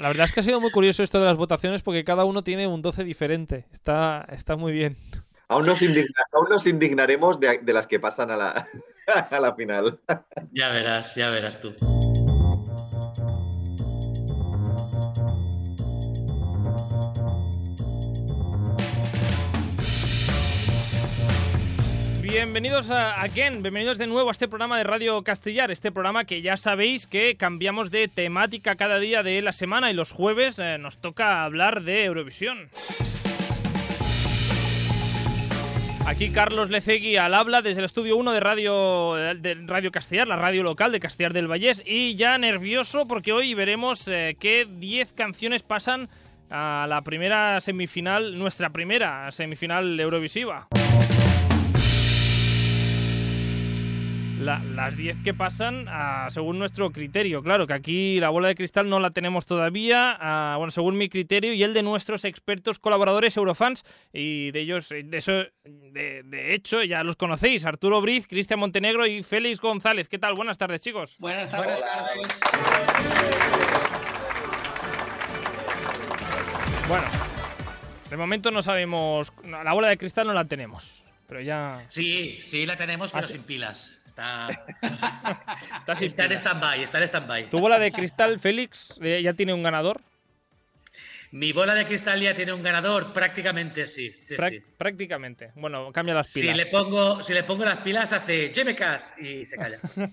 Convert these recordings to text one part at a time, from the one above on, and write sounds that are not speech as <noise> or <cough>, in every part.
La verdad es que ha sido muy curioso esto de las votaciones porque cada uno tiene un 12 diferente. Está, está muy bien. Aún nos, indigna- aún nos indignaremos de, de las que pasan a la, <laughs> a la final. Ya verás, ya verás tú. Bienvenidos a Again, bienvenidos de nuevo a este programa de Radio Castellar, este programa que ya sabéis que cambiamos de temática cada día de la semana y los jueves eh, nos toca hablar de Eurovisión. Aquí Carlos Lecegui al habla desde el estudio 1 de Radio, de radio Castellar, la radio local de Castellar del Vallés, y ya nervioso porque hoy veremos eh, qué 10 canciones pasan a la primera semifinal, nuestra primera semifinal Eurovisiva. La- las 10 que pasan según nuestro criterio. Claro que aquí la bola de cristal no la tenemos todavía, bueno, según mi criterio y el de nuestros expertos colaboradores Eurofans, y de ellos, de eso, de, de hecho, ya los conocéis, Arturo Briz, Cristian Montenegro y Félix González. ¿Qué tal? Buenas tardes, chicos. Buenas tardes. Bueno, de momento no sabemos, la bola de cristal no la tenemos, pero ya Sí, sí la tenemos, pero Ah, sin pilas. Está, <laughs> está sin está en stand-by, está en stand-by. ¿Tu bola de cristal, Félix, eh, ya tiene un ganador? Mi bola de cristal ya tiene un ganador, prácticamente sí. sí, Prac- sí. Prácticamente. Bueno, cambia las Si pilas. le, pongo, si le pongo las pilas, hace Jemecas y se calla. <laughs>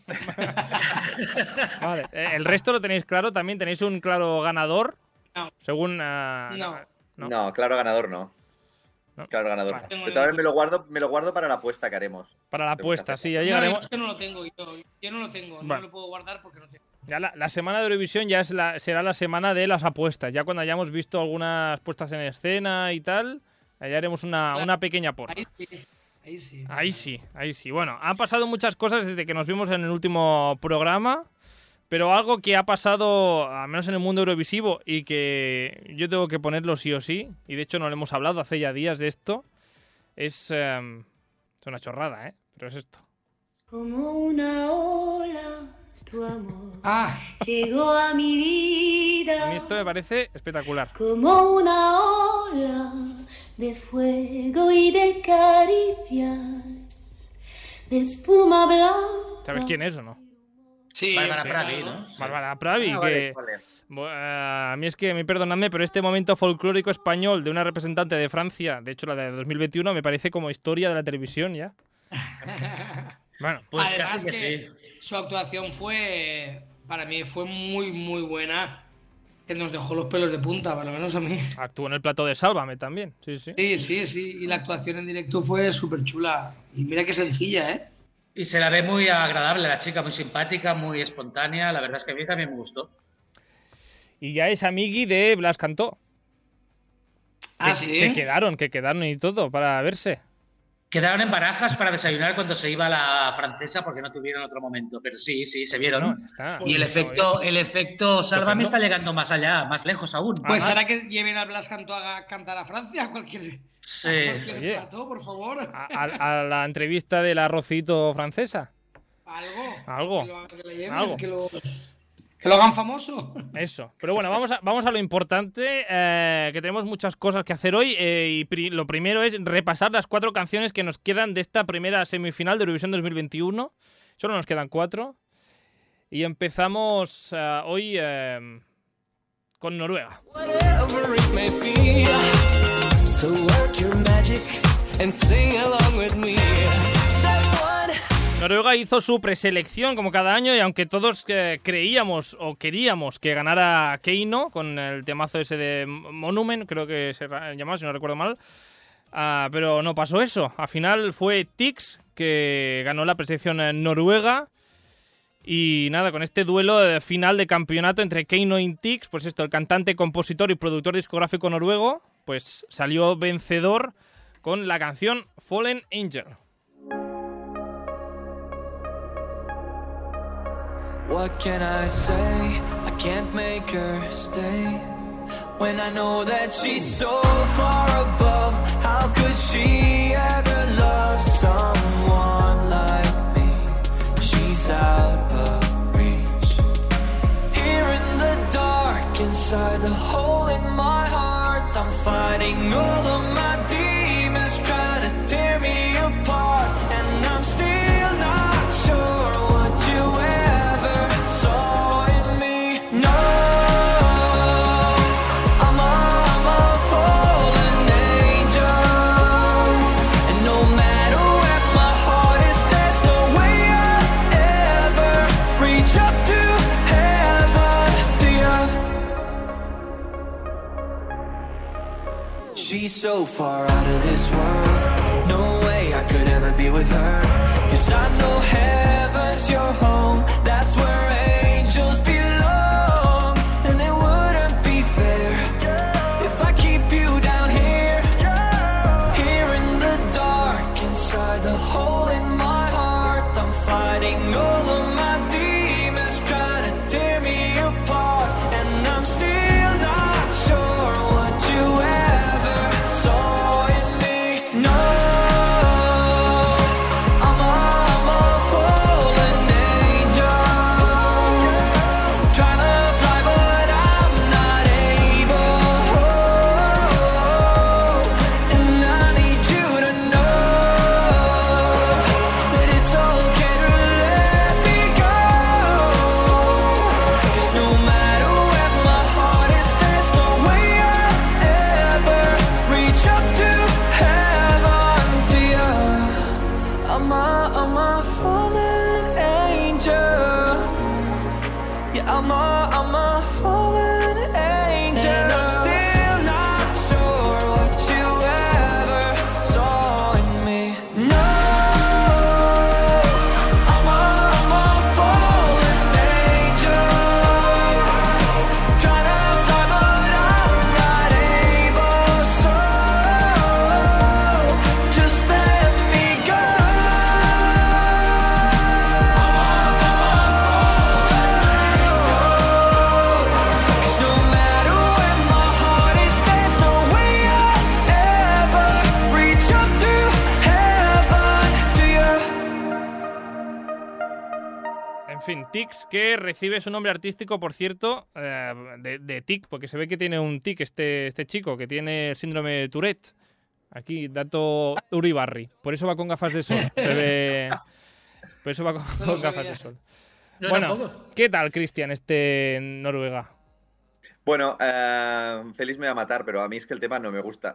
<laughs> Vale. eh, El resto lo tenéis claro, también tenéis un claro ganador. No. Según. ah, No. No. No, claro ganador no. No. Claro ganador. Vale. no. Pero todavía me lo guardo, me lo guardo para la apuesta que haremos. Para la que apuesta, sí, ya No, llegaremos. yo no lo tengo, yo, yo no lo tengo, no lo puedo guardar porque no tengo. Ya la, la semana de Eurovisión ya es la, será la semana de las apuestas. Ya cuando hayamos visto algunas puestas en escena y tal, ya haremos una, Claro. una pequeña porra. Ahí sí, ahí sí. Ahí sí, ahí sí. Bueno, han pasado muchas cosas desde que nos vimos en el último programa, pero algo que ha pasado, al menos en el mundo eurovisivo, y que yo tengo que ponerlo sí o sí, y de hecho no lo hemos hablado hace ya días de esto, es, em, es una chorrada, ¿eh? Pero es esto. Como una ola, tu amor Ah, llegó a mi A vida. mí esto me parece espectacular. Como una ola de fuego y de caricias, de espuma blanca. ¿Sabes quién es o no? Sí. Bárbara Pravi. ¿no? Bárbara Pravi, Ah, que... vale, vale. Bu- eh, A mí es que, me perdonadme, pero este momento folclórico español de una representante de Francia, de hecho la de 2021, me parece como historia de la televisión ya. <laughs> Bueno, Pues Además casi que, que sí. Su actuación fue, para mí, fue muy, muy buena. Que nos dejó los pelos de punta, por lo menos a mí. actuó en el plato de Sálvame también, sí, sí. Sí, sí, sí. Y la actuación en directo fue súper chula. Y mira qué sencilla, ¿eh? Y se la ve muy agradable la chica, muy simpática, muy espontánea. La verdad es que a mí también me gustó. Y ya es amigui de Blas Cantó, Ah, que, sí. que quedaron, que quedaron y todo para verse. Quedaron en barajas para desayunar cuando se iba la francesa porque no tuvieron otro momento. Pero sí, sí, se vieron. No, está. y el efecto, el efecto Sálvame está llegando más allá, más lejos aún. Pues hará que lleven a Blas Cantó a cantar a Francia a cualquier, Sí. a cualquier Oye. plató, por favor. A, a- a la entrevista del arrocito francesa. Algo. Algo. Que lo, que le lleven, Algo. Que, lo, que lo hagan famoso. Eso. Pero bueno, vamos a, vamos a lo importante, eh, que tenemos muchas cosas que hacer hoy. eh, y pri- lo primero es repasar las cuatro canciones que nos quedan de esta primera semifinal de Eurovisión 2021. Solo nos quedan cuatro. Y empezamos eh, hoy eh, con Noruega. Noruega hizo su preselección como cada año y aunque todos eh, creíamos o queríamos que ganara Keino con el temazo ese de Monument, creo que se llamaba, si no recuerdo mal, ah, pero no pasó eso. Al final fue Tix que ganó la preselección en Noruega y nada, con este duelo de final de campeonato entre Keino y Tix, pues esto, el cantante, compositor y productor discográfico noruego, pues salió vencedor con la canción Fallen Angel. What can I say? I can't make her stay. When I know that she's so far above, how could she ever love someone like me? She's out of reach. Here in the dark inside the hole in my heart. I'm fighting all of my demons, so far out of this world. No way I could ever be with her. Que recibe su nombre artístico, por cierto, eh, de, de tic, porque se ve que tiene un tic este, este chico, que tiene el síndrome de Tourette. Aquí, dato Uribarri. Por eso va con gafas de sol. Se ve... <laughs> Por eso va con, No lo con gafas de sol. Yo bueno, tampoco. ¿qué tal, Cristian, este Noruega? Bueno, eh, Félix me va a matar, pero a mí es que el tema no me gusta.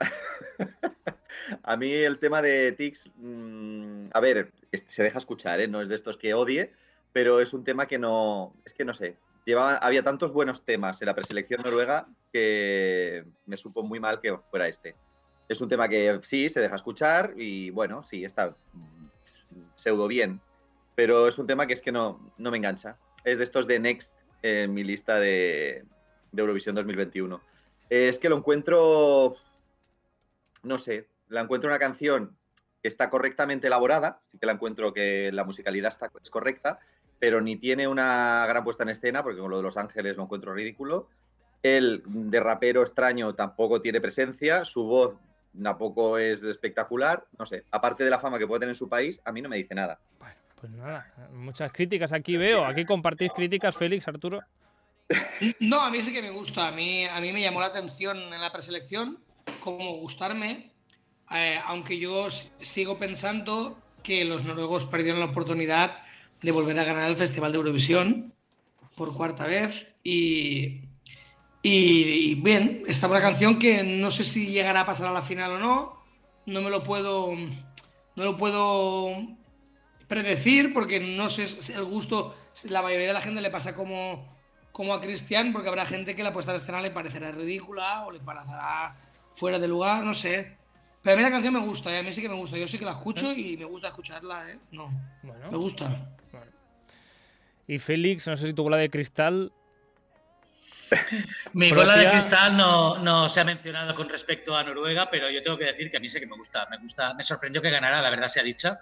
<laughs> a mí el tema de Tix, mm, a ver, se deja escuchar, ¿eh? No es de estos que odie, pero es un tema que no, es que no sé. Llevaba, había tantos buenos temas en la preselección noruega que me supo muy mal que fuera este. Es un tema que sí, se deja escuchar y bueno, sí, está pseudo bien, pero es un tema que es que no, no me engancha. Es de estos de Next en mi lista de, de Eurovisión 2021. Eh, es que lo encuentro, no sé, la encuentro una canción que está correctamente elaborada, sí que la encuentro que la musicalidad está, es correcta, pero ni tiene una gran puesta en escena, porque con lo de Los Ángeles lo encuentro ridículo. El de rapero extraño tampoco tiene presencia, su voz tampoco es espectacular, no sé, aparte de la fama que puede tener en su país, a mí no me dice nada. Pues nada, muchas críticas aquí veo. Aquí compartís críticas, Félix, Arturo. No, a mí sí que me gusta. A mí, a mí me llamó la atención en la preselección como gustarme, eh, aunque yo sigo pensando que los noruegos perdieron la oportunidad de volver a ganar el Festival de Eurovisión por cuarta vez. Y, y, bien, esta es una canción que no sé si llegará a pasar a la final o no. No me lo puedo, no lo puedo predecir porque no sé si el gusto, la mayoría de la gente le pasa como, como a Cristian, porque habrá gente que la puesta en escena le parecerá ridícula o le parecerá fuera de lugar, no sé. Pero a mí la canción me gusta, ¿eh? a mí sí que me gusta. Yo sí que la escucho y me gusta escucharla, ¿eh? No, Bueno, me gusta. bueno. Y Félix, no sé si tu bola de cristal. <laughs> Mi bola de cristal no, no se ha mencionado con respecto a Noruega, pero yo tengo que decir que a mí sí que me gusta. Me gusta, me sorprendió que ganara, la verdad sea dicha,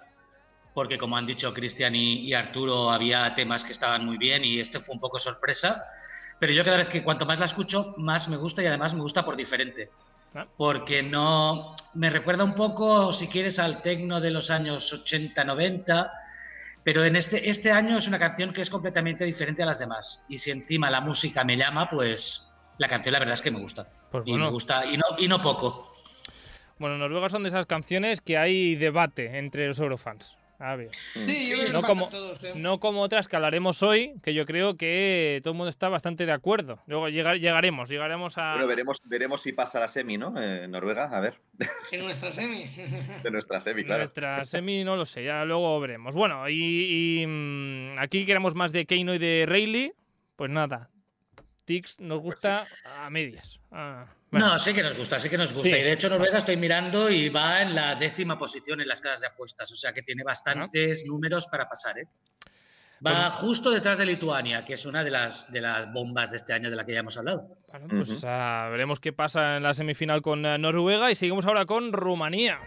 porque como han dicho Cristian y, y Arturo, había temas que estaban muy bien y este fue un poco sorpresa. Pero yo cada vez que cuanto más la escucho, más me gusta y además me gusta por diferente. Porque no. Me recuerda un poco, si quieres, al tecno de los años 80-90. Pero en este, este año es una canción que es completamente diferente a las demás. Y si encima la música me llama, pues la canción la verdad es que me gusta. Pues y me gusta, y no, y no poco. Bueno, Noruega son de esas canciones que hay debate entre los eurofans. A ver. Sí, yo creo que no como, todos, ¿eh? no como otras que hablaremos hoy, que yo creo que todo el mundo está bastante de acuerdo. Luego llegar- llegaremos, llegaremos a... Bueno, veremos, veremos si pasa la semi, ¿no? Eh, Noruega, a ver, En nuestra semi. <laughs> de nuestra semi, claro. Nuestra semi no lo sé, ya luego veremos. Bueno, y, y, mm, aquí queremos más de Keino y de Rayleigh. Pues nada, Tix nos gusta a medias. Ah, bueno. No, sí que nos gusta, sí que nos gusta. Sí. Y de hecho, Noruega estoy mirando y va en la décima posición en las casas de apuestas. O sea que tiene bastantes números para pasar, ¿eh? Va Pues- justo detrás de Lituania, que es una de las, de las bombas de este año de la que ya hemos hablado. Bueno, pues Ujú. ah, veremos qué pasa en la semifinal con eh, Noruega y seguimos ahora con Rumanía.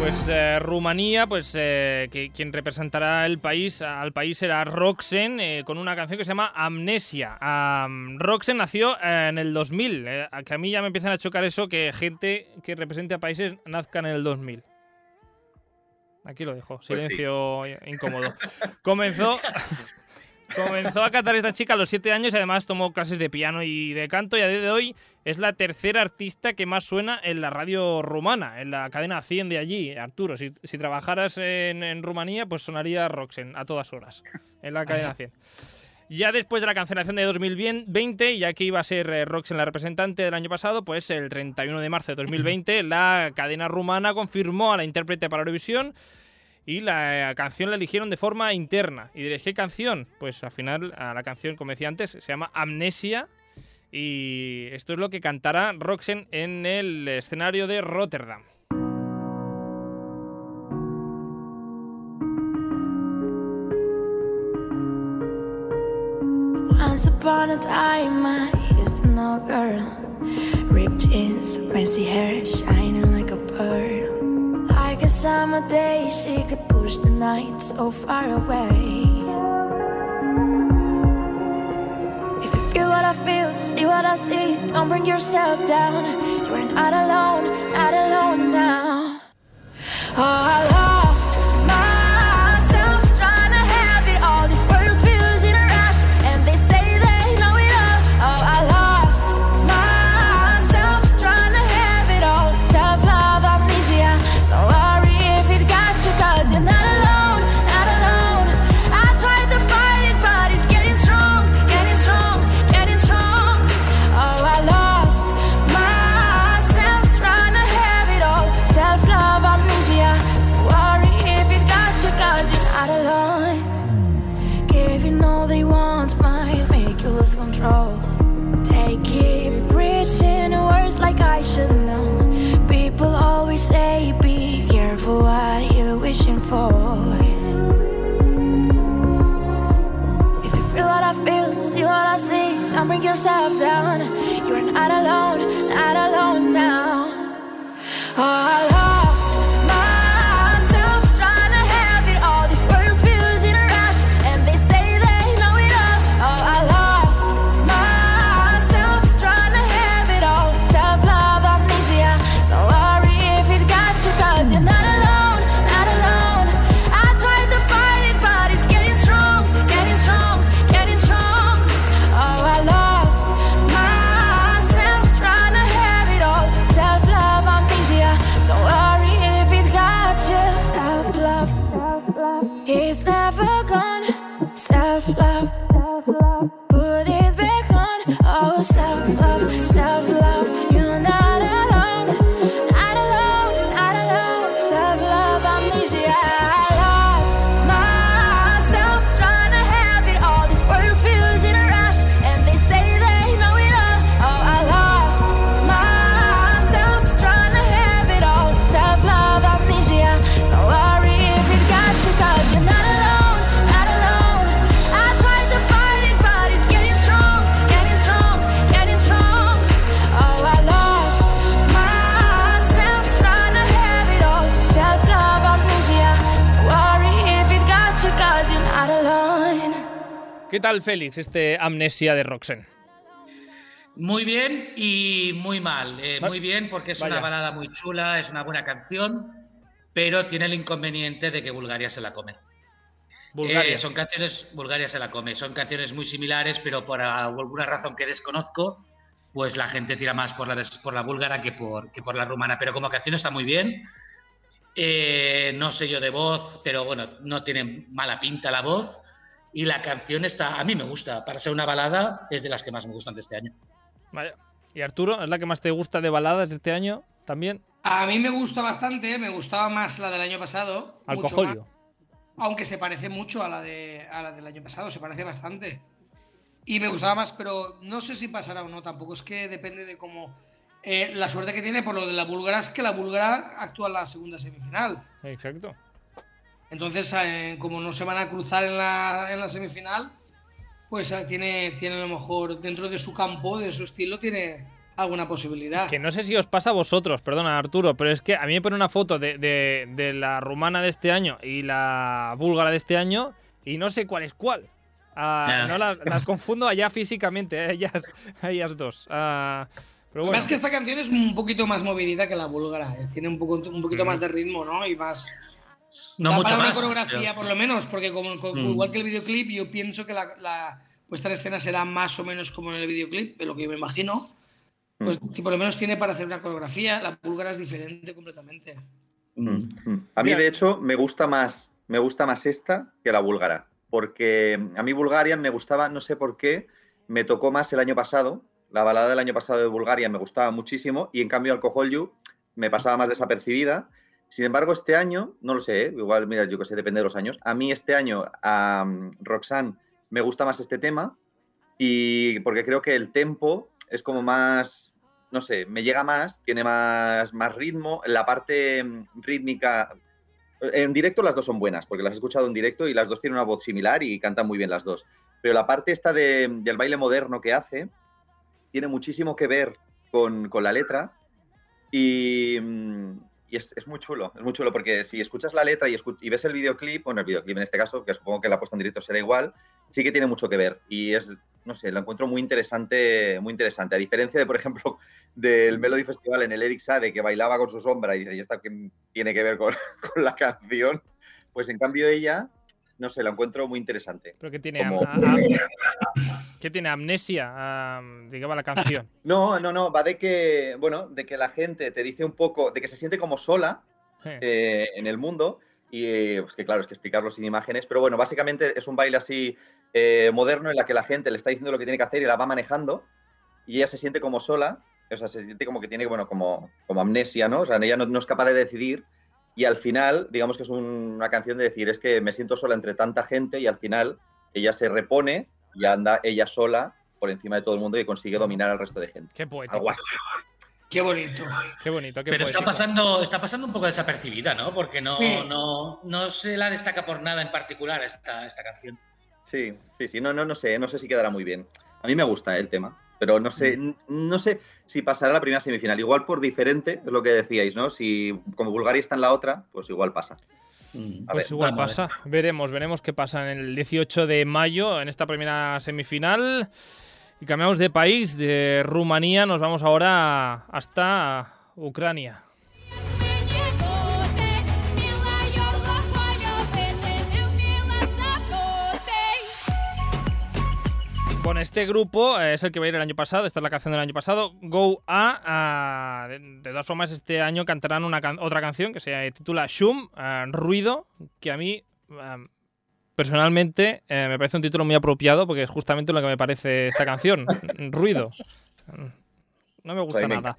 Pues eh, Rumanía, pues eh, que quien representará el país, al país será Roxen eh, con una canción que se llama Amnesia. Am, Roxen nació en el 2000, eh, a que a mí ya me empiezan a chocar eso que gente que represente a países nazcan en el 2000. Aquí lo dejo, Pues sí. silencio incómodo. Comenzó, <laughs> comenzó a cantar esta chica a los 7 años y además tomó clases de piano y de canto y a día de hoy es la tercera artista que más suena en la radio rumana, en la cadena 100 de allí. Arturo, si, si trabajaras en, en Rumanía, pues sonaría Roxen a todas horas, en la cadena 100. Ya después de la cancelación de 2020, ya que iba a ser eh, Roxen la representante del año pasado, pues el 31 de marzo de 2020 la cadena rumana confirmó a la intérprete para Eurovisión y la eh, canción la eligieron de forma interna. ¿Y de qué canción? Pues al final la canción, como decía antes, se llama Amnesia y esto es lo que cantará Roxen en el escenario de Rotterdam. Once upon a time, I used to know girl. Ripped jeans, messy hair, shining like a pearl. Summer day, she could push the night so far away. If you feel what I feel, see what I see, don't bring yourself down. You're not alone, not alone now. Oh, I lost control. Take it, preaching words like I should know. People always say, be careful what you're wishing for. If you feel what I feel, see what I see, don't bring yourself down. You're not alone, not alone now. Oh, ¿Qué tal, Félix, este Amnesia de Roxen? Muy bien y muy mal. Eh, muy bien porque es vaya. una balada muy chula, es una buena canción. pero tiene el inconveniente de que Bulgaria se la come. Bulgaria. Eh, son canciones, Bulgaria se la come, son canciones muy similares, pero por alguna razón que desconozco, pues la gente tira más por la, por la búlgara que por, que por la rumana. Pero como canción está muy bien. Eh, no sé yo de voz, pero bueno, no tiene mala pinta la voz. Y la canción está, a mí me gusta, para ser una balada, es de las que más me gustan de este año. Vaya. ¿Y Arturo, es la que más te gusta de baladas de este año también? A mí me gusta bastante, me gustaba más la del año pasado. Alcoholio. aunque se parece mucho a la, de, a la del año pasado, se parece bastante. Y me gustaba más, pero no sé si pasará o no, tampoco es que depende de cómo. eh, la suerte que tiene por lo de la búlgara es que la búlgara actúa en la segunda semifinal. Exacto. Entonces, eh, como no se van a cruzar en la, en la semifinal, pues eh, tiene, tiene a lo mejor dentro de su campo, de su estilo, tiene alguna posibilidad. Que no sé si os pasa a vosotros, perdona Arturo, pero es que a mí me pone una foto de, de- de la rumana de este año y la búlgara de este año y no sé cuál es cuál. Ah, no las, las confundo allá físicamente, eh, ellas, <laughs> ellas dos. Ah, pero Lo que bueno, que esta canción es un poquito más movidita que la búlgara, eh, tiene un, poco, un poquito Mm. más de ritmo, ¿no? Y más. No da mucho para una más. coreografía, por lo menos, porque como, como- Mm. igual que el videoclip, yo pienso que la, la puesta en escena será más o menos como en el videoclip, es lo que yo me imagino. Pues si por lo menos tiene para hacer una coreografía, la búlgara es diferente completamente. Mm, mm. A mí, de hecho, me gusta más, me gusta más esta que la búlgara. Porque a mí Bulgaria me gustaba, no sé por qué, me tocó más el año pasado. La balada del año pasado de Bulgaria me gustaba muchísimo y en cambio Alcohol You me pasaba más desapercibida. Sin embargo, este año, no lo sé, ¿eh? igual, mira, yo que sé, depende de los años. A mí este año, a um, Roxanne, me gusta más este tema y porque creo que el tempo es como más, no sé, me llega más, tiene más, más ritmo. La parte mm, rítmica, en directo las dos son buenas, porque las he escuchado en directo y las dos tienen una voz similar y cantan muy bien las dos. Pero la parte esta de- del baile moderno que hace tiene muchísimo que ver con, con la letra y, mm, y es, es muy chulo, es muy chulo porque si escuchas la letra y, escu- y ves el videoclip, bueno, el videoclip en este caso, que supongo que la puesta en directo será igual, sí que tiene mucho que ver y es, no sé, lo encuentro muy interesante, muy interesante. A diferencia de, por ejemplo, <laughs> del Melody Festival en el Eric Sade que bailaba con su sombra y dice, ¿y esta qué tiene que ver con, <laughs> con la canción? Pues en cambio ella, no sé, la encuentro muy interesante. pero que tiene, Como- que tiene amnesia, de qué va la canción. <laughs> No, no, no, va de que, bueno, de que la gente te dice un poco, de que se siente como sola eh, en el mundo y eh, pues que claro, es que explicarlo sin imágenes, pero bueno, básicamente es un baile así eh, moderno en la que la gente le está diciendo lo que tiene que hacer y la va manejando y ella se siente como sola, o sea, se siente como que tiene, bueno, como, como amnesia, ¿no? O sea, ella no, no es capaz de decidir y al final, digamos que es un- una canción de decir, es que me siento sola entre tanta gente y al final ella se repone y anda ella sola por encima de todo el mundo y consigue dominar al resto de gente. qué poético. Algo así. Qué bonito. Qué bonito, qué Pero está pasando, está pasando un poco desapercibida, ¿no? Porque no, Sí. no, no se la destaca por nada en particular esta, esta canción. Sí, sí, sí, no, no, no sé, no sé si quedará muy bien. A mí me gusta el tema, pero no sé, n- no sé si pasará la primera semifinal. Igual por diferente, es lo que decíais, ¿no? Si como Bulgaria está en la otra, pues igual pasa. A Pues ver, igual pasa. Veremos, veremos qué pasa en el 18 de mayo, en esta primera semifinal. Y cambiamos de país, de Rumanía, nos vamos ahora hasta Ucrania. Con este grupo, eh, es el que va a ir el año pasado, esta es la canción del año pasado, Go A. de, de todas formas, este año cantarán una can- otra canción que se titula Shum, ah, Ruido, que a mí ah, personalmente eh, me parece un título muy apropiado porque es justamente lo que me parece esta canción, <laughs> Ruido. No me gusta me nada.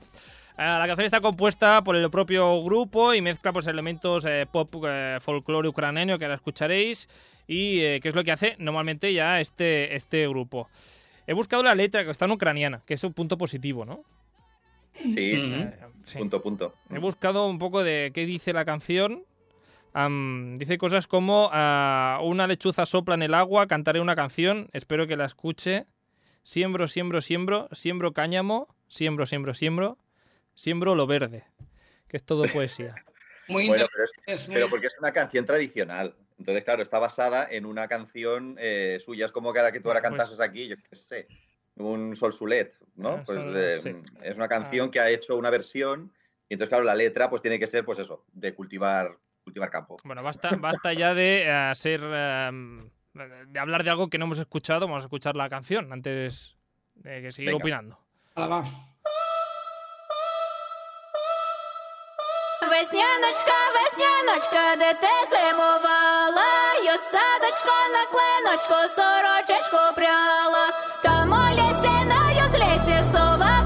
La canción está compuesta por el propio grupo y mezcla pues, elementos eh, pop eh, folclore ucraniano que ahora escucharéis y eh, que es lo que hace normalmente ya este, este grupo. He buscado la letra que está en ucraniana, que es un punto positivo, ¿no? Sí, Mm. Eh, sí. punto, punto. He buscado un poco de qué dice la canción. Dice cosas como ah, una lechuza sopla en el agua, cantaré una canción, espero que la escuche. Siembro, siembro, siembro, siembro cáñamo, siembro, siembro, siembro, siembro lo verde. Que es todo poesía. <laughs> Muy Bueno, interesante. pero, es- es muy- pero porque es una canción tradicional. Entonces, claro, está basada en una canción eh, suya. Es como que ahora que tú ahora Pues- cantases aquí, yo qué sé, un Sol Sulet, ¿no? Ah, Pues Sol- eh, sí. es una canción que ha hecho una versión Y entonces, claro, la letra pues tiene que ser, pues eso, de cultivar, cultivar campo. Bueno, basta, basta ya de eh, ser. em, de hablar de algo que no hemos escuchado. Vamos a escuchar la canción antes de que seguir Venga. opinando. Hala, va. Весняночка, весняночка, де ти зимувала, Йо садочко на клиночку, сорочечку пряла, там у лісі на юзлісі сова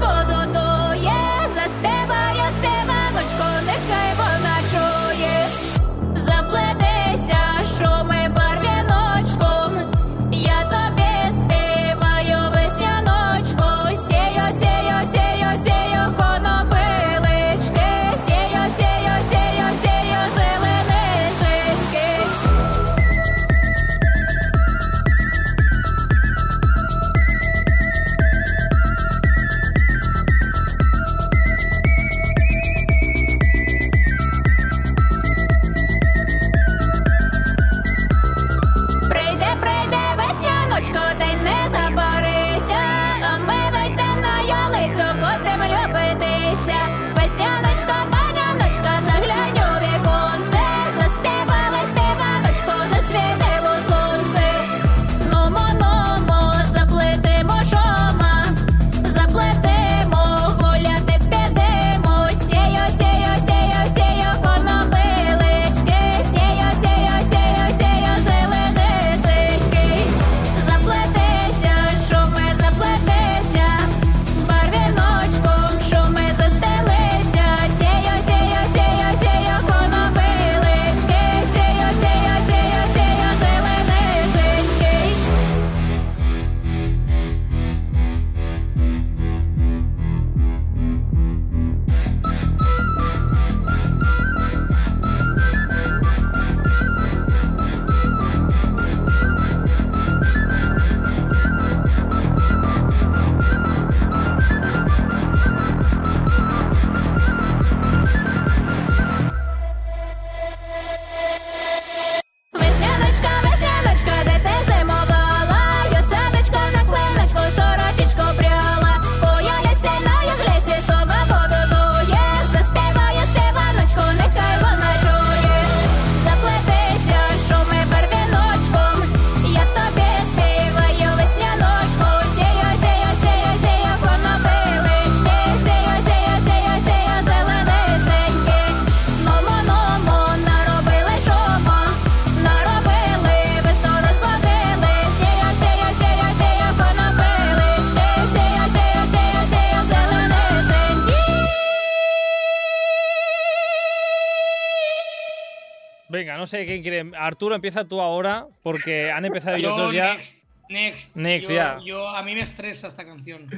no sé quién quiere. Arturo, empieza tú ahora, porque han empezado ellos Yo, dos ya. next, next. Next, yo, ya. yo- a mí me estresa esta canción.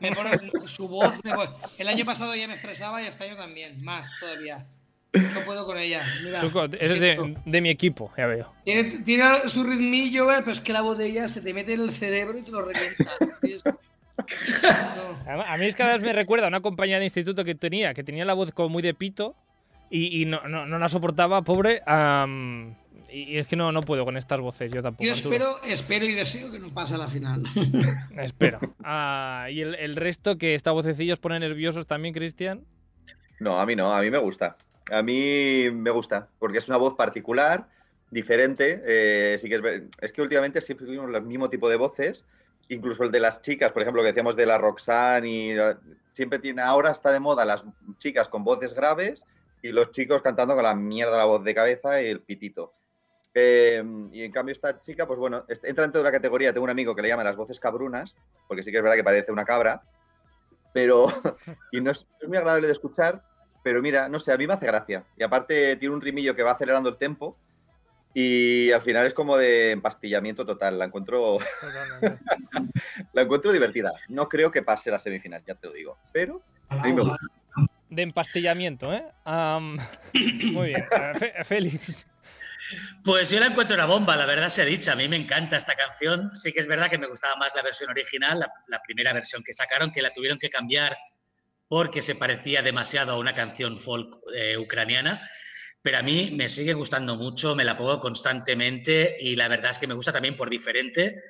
Me pone- su voz. me pone- el año pasado ya me estresaba y este año también. Más todavía. No puedo con ella. Mira, eres de, de mi equipo, ya veo. Tiene, tiene su ritmillo, eh, pero es que la voz de ella se te mete en el cerebro y te lo revienta. No. <laughs> A mí es que cada vez me recuerda a una compañía de instituto que tenía, que tenía la voz como muy de pito y, y no, no, no la soportaba, pobre. am, y, y es que no, no puedo con estas voces, yo tampoco. Yo Arturo. espero, espero y deseo que no pase a la final. <laughs> Espero. Ah, y el, el resto, que esta vocecilla os pone nerviosos también, Cristian. No, a mí no, a mí me gusta. A mí me gusta, porque es una voz particular, diferente. eh, sí que es, es que últimamente siempre tuvimos el mismo tipo de voces, incluso el de las chicas, por ejemplo, que decíamos de la Roxanne, y eh, siempre tiene, ahora está de moda las chicas con voces graves y los chicos cantando con la mierda la voz de cabeza y el pitito. Eh, y en cambio esta chica, pues bueno, entra dentro de la categoría, tengo un amigo que le llama las voces cabrunas, porque sí que es verdad que parece una cabra, pero <laughs> y no es, es muy agradable de escuchar, pero mira, no sé, a mí me hace gracia. Y aparte tiene un rimillo que va acelerando el tempo y al final es como de empastillamiento total. La encuentro, <laughs> la encuentro divertida. No creo que pase la semifinal, ya te lo digo. Pero a mí me gusta. De empastillamiento, ¿eh? Am, <coughs> muy bien. Fe- Félix. Pues yo la encuentro una bomba, la verdad se ha dicho. A mí me encanta esta canción. Sí que es verdad que me gustaba más la versión original, la, la primera versión que sacaron, que la tuvieron que cambiar porque se parecía demasiado a una canción folk eh, ucraniana. Pero a mí me sigue gustando mucho, me la pongo constantemente y la verdad es que me gusta también por diferente.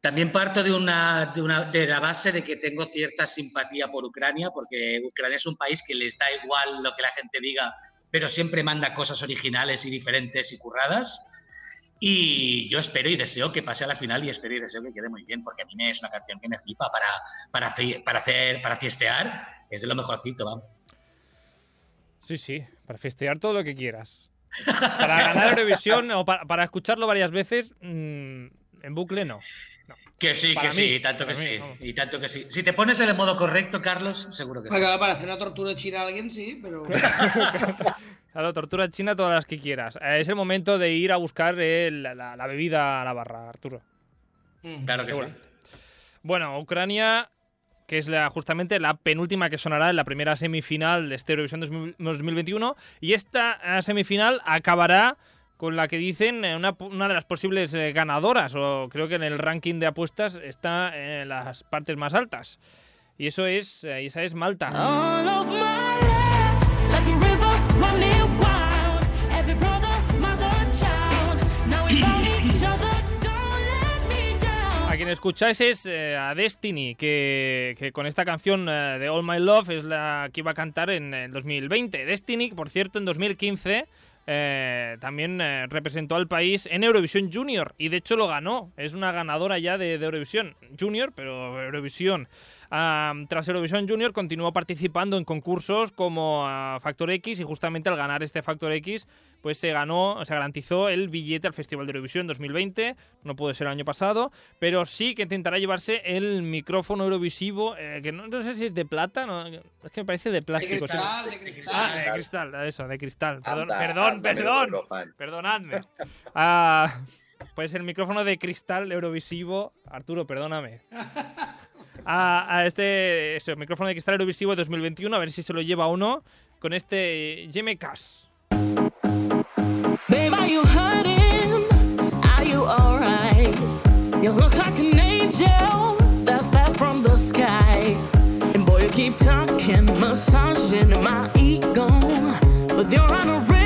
También parto de, una, de, la base de que tengo cierta simpatía por Ucrania, porque Ucrania es un país que les da igual lo que la gente diga, pero siempre manda cosas originales y diferentes y curradas. Y yo espero y deseo que pase a la final y espero y deseo que quede muy bien, porque a mí me es una canción que me flipa para, para, para hacer, para fiestear. Es de lo mejorcito, vamos. Sí, sí, para festear todo lo que quieras. Para ganar Eurovisión o para, para escucharlo varias veces, mm, en bucle no. Que sí, Para que mí, sí, y tanto que mí, sí, y tanto que sí. Si te pones en el modo correcto, Carlos, seguro que sí. Para hacer una tortura china a alguien, sí, pero. <laughs> Claro, tortura china todas las que quieras. Eh, es el momento de ir a buscar eh, la, la- la bebida a la barra, Arturo. Mm. Claro que sí. Bueno, Ucrania, que es la, justamente la penúltima que sonará en la primera semifinal de este Eurovisión 2000 2021. Y esta eh, semifinal acabará con la que dicen eh, una, una de las posibles eh, ganadoras, o creo que en el ranking de apuestas está en las partes más altas. Y eso es, eh, esa es Malta. <coughs> A quien escucháis es eh, a Destiny, que, que con esta canción eh, de All My Love es la que iba a cantar en, el 2020. Destiny, por cierto, en 2015 eh, también eh, representó al país en Eurovisión Junior y de hecho lo ganó. Es una ganadora ya de, de Eurovisión Junior, pero Eurovisión. Ah, tras Eurovisión Junior continuó participando en concursos como ah, Factor X y justamente al ganar este Factor X pues se ganó, se garantizó el billete al Festival de Eurovisión 2020, no pudo ser el año pasado, pero sí que intentará llevarse el micrófono Eurovisivo, eh, que no, no sé si es de plata, no, es que me parece de De plástico. sí. cristal, de cristal. Ah, de cristal, eso, de cristal. Perdón, Anda, perdón, anda, perdón. Perdonadme. <laughs> Ah, pues el micrófono de cristal Eurovisivo. Arturo, perdóname. <laughs> A, este eso, micrófono de cristal Eurovisivo 2021, a ver si se lo lleva o no. Con este Jeme Cash. Babe, are you hurting? Are you alright? You look like an angel that fell from the sky. And boy, you keep talking, massaging my ego. With your unoriginal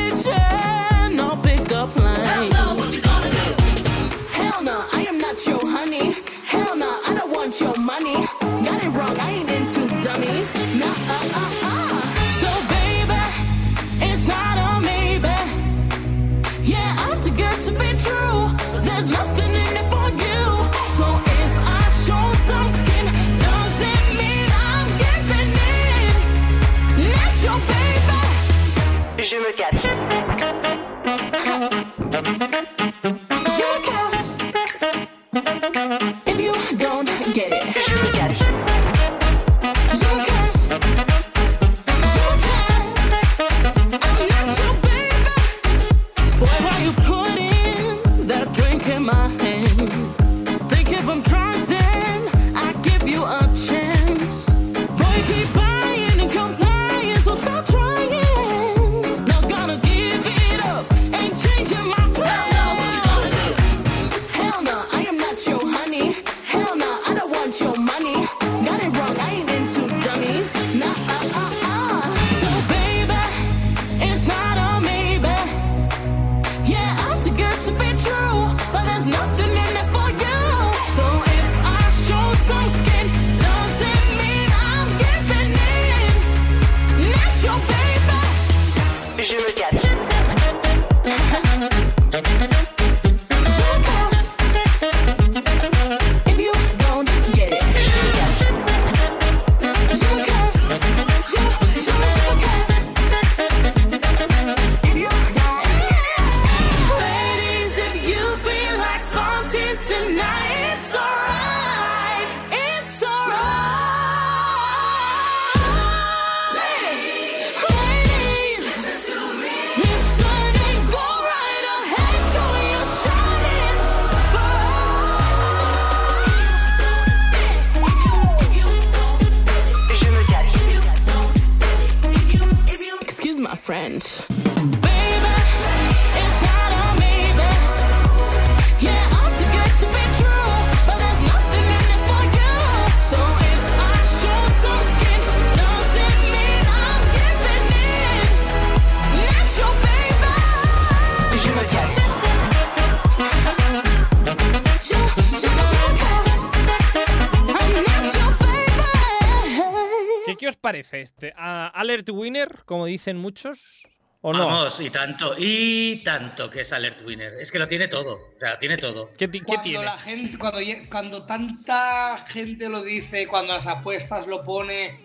como dicen muchos? ¿O no? Vamos, y tanto, y tanto que es Alert Winner. Es que lo tiene todo, o sea, tiene todo. ¿Qué, ti- qué Cuando tiene? la gente, cuando, cuando tanta gente lo dice, cuando las apuestas lo pone,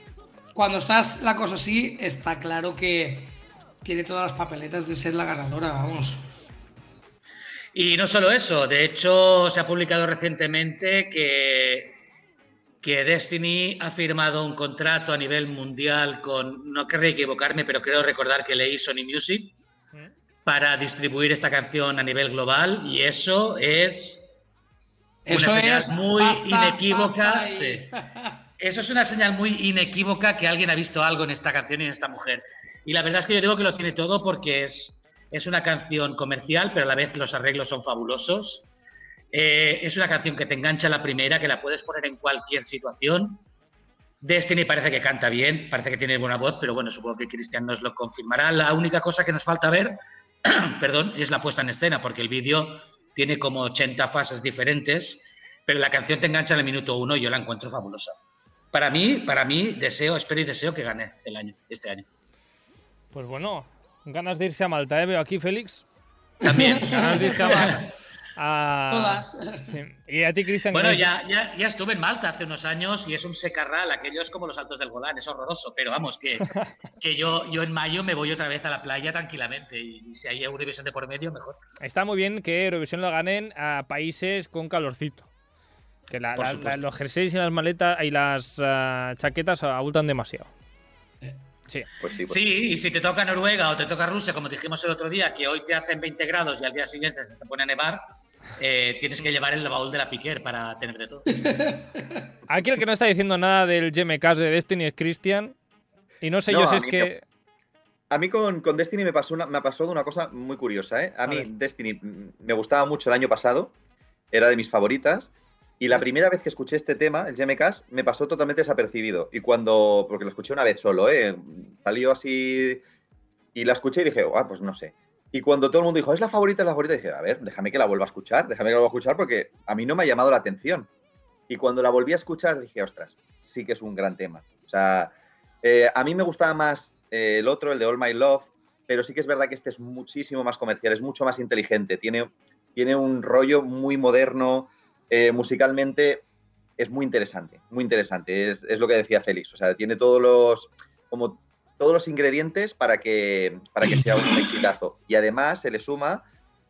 cuando estás la cosa así, está claro que tiene todas las papeletas de ser la ganadora, vamos. Y no solo eso, de hecho se ha publicado recientemente que, que Destiny ha firmado un contrato a nivel mundial con, no querré equivocarme, pero creo recordar que leí Sony Music para distribuir esta canción a nivel global y eso es Eso una señal es muy pasta, inequívoca. pasta y- sí. Eso es una señal muy inequívoca que alguien ha visto algo en esta canción y en esta mujer. Y la verdad es que yo digo que lo tiene todo porque es, es una canción comercial, pero a la vez los arreglos son fabulosos. Eh, es una canción que te engancha la primera, que la puedes poner en cualquier situación. Destiny parece que canta bien, parece que tiene buena voz, pero bueno, supongo que Cristian nos lo confirmará. La única cosa que nos falta ver, <clears throat> perdón, es la puesta en escena, porque el vídeo tiene como 80 fases diferentes, pero la canción te engancha en el minuto uno y yo la encuentro fabulosa. Para mí, para mí, deseo, espero y deseo que gane el año, este año. Pues bueno, ganas de irse a Malta, ¿eh? Veo aquí, Félix. También. Ganas de irse a Malta. <laughs> A- Todas. Sí. <laughs> Y a ti, Cristian. Bueno, ¿qué ya, ya, ya estuve en Malta hace unos años y es un secarral, aquello es como los altos del Golán, es horroroso, pero vamos, que, <laughs> que yo, yo en mayo me voy otra vez a la playa tranquilamente y, si hay Eurovisión de por medio, mejor. Está muy bien que Eurovisión lo ganen a países con calorcito. Que la- Por la- supuesto. la- los jerseys y las maletas y las ah, chaquetas abultan demasiado. Sí. Pues sí, pues Sí, y si te toca Noruega o te toca Rusia, como dijimos el otro día, que hoy te hacen 20 grados y al día siguiente se te pone a nevar, eh, tienes que llevar el baúl de la Piquer para tener de todo. <laughs> Aquí el que no está diciendo nada del GMK de Destiny es Cristian. Y no sé No, yo si es que. A mí con, con Destiny me pasó, una, me pasó de una cosa muy curiosa, ¿eh? A, A mí ver. Destiny me gustaba mucho el año pasado, era de mis favoritas, y la primera vez que escuché este tema, el GMCast, me pasó totalmente desapercibido. Y cuando, porque lo escuché una vez solo, ¿eh? Salió así y la escuché y dije, ah, pues no sé. Y cuando todo el mundo dijo, es la favorita, es la favorita, dije, a ver, déjame que la vuelva a escuchar, déjame que la vuelva a escuchar porque a mí no me ha llamado la atención. Y cuando la volví a escuchar dije, ostras, sí que es un gran tema. O sea, eh, a mí me gustaba más eh, el otro, el de All My Love, pero sí que es verdad que este es muchísimo más comercial, es mucho más inteligente, tiene, tiene un rollo muy moderno, eh, musicalmente es muy interesante, muy interesante, es, es lo que decía Félix, o sea, tiene todos los, como todos los ingredientes para que, para que sea un <clears throat> exitazo. Y además se le suma,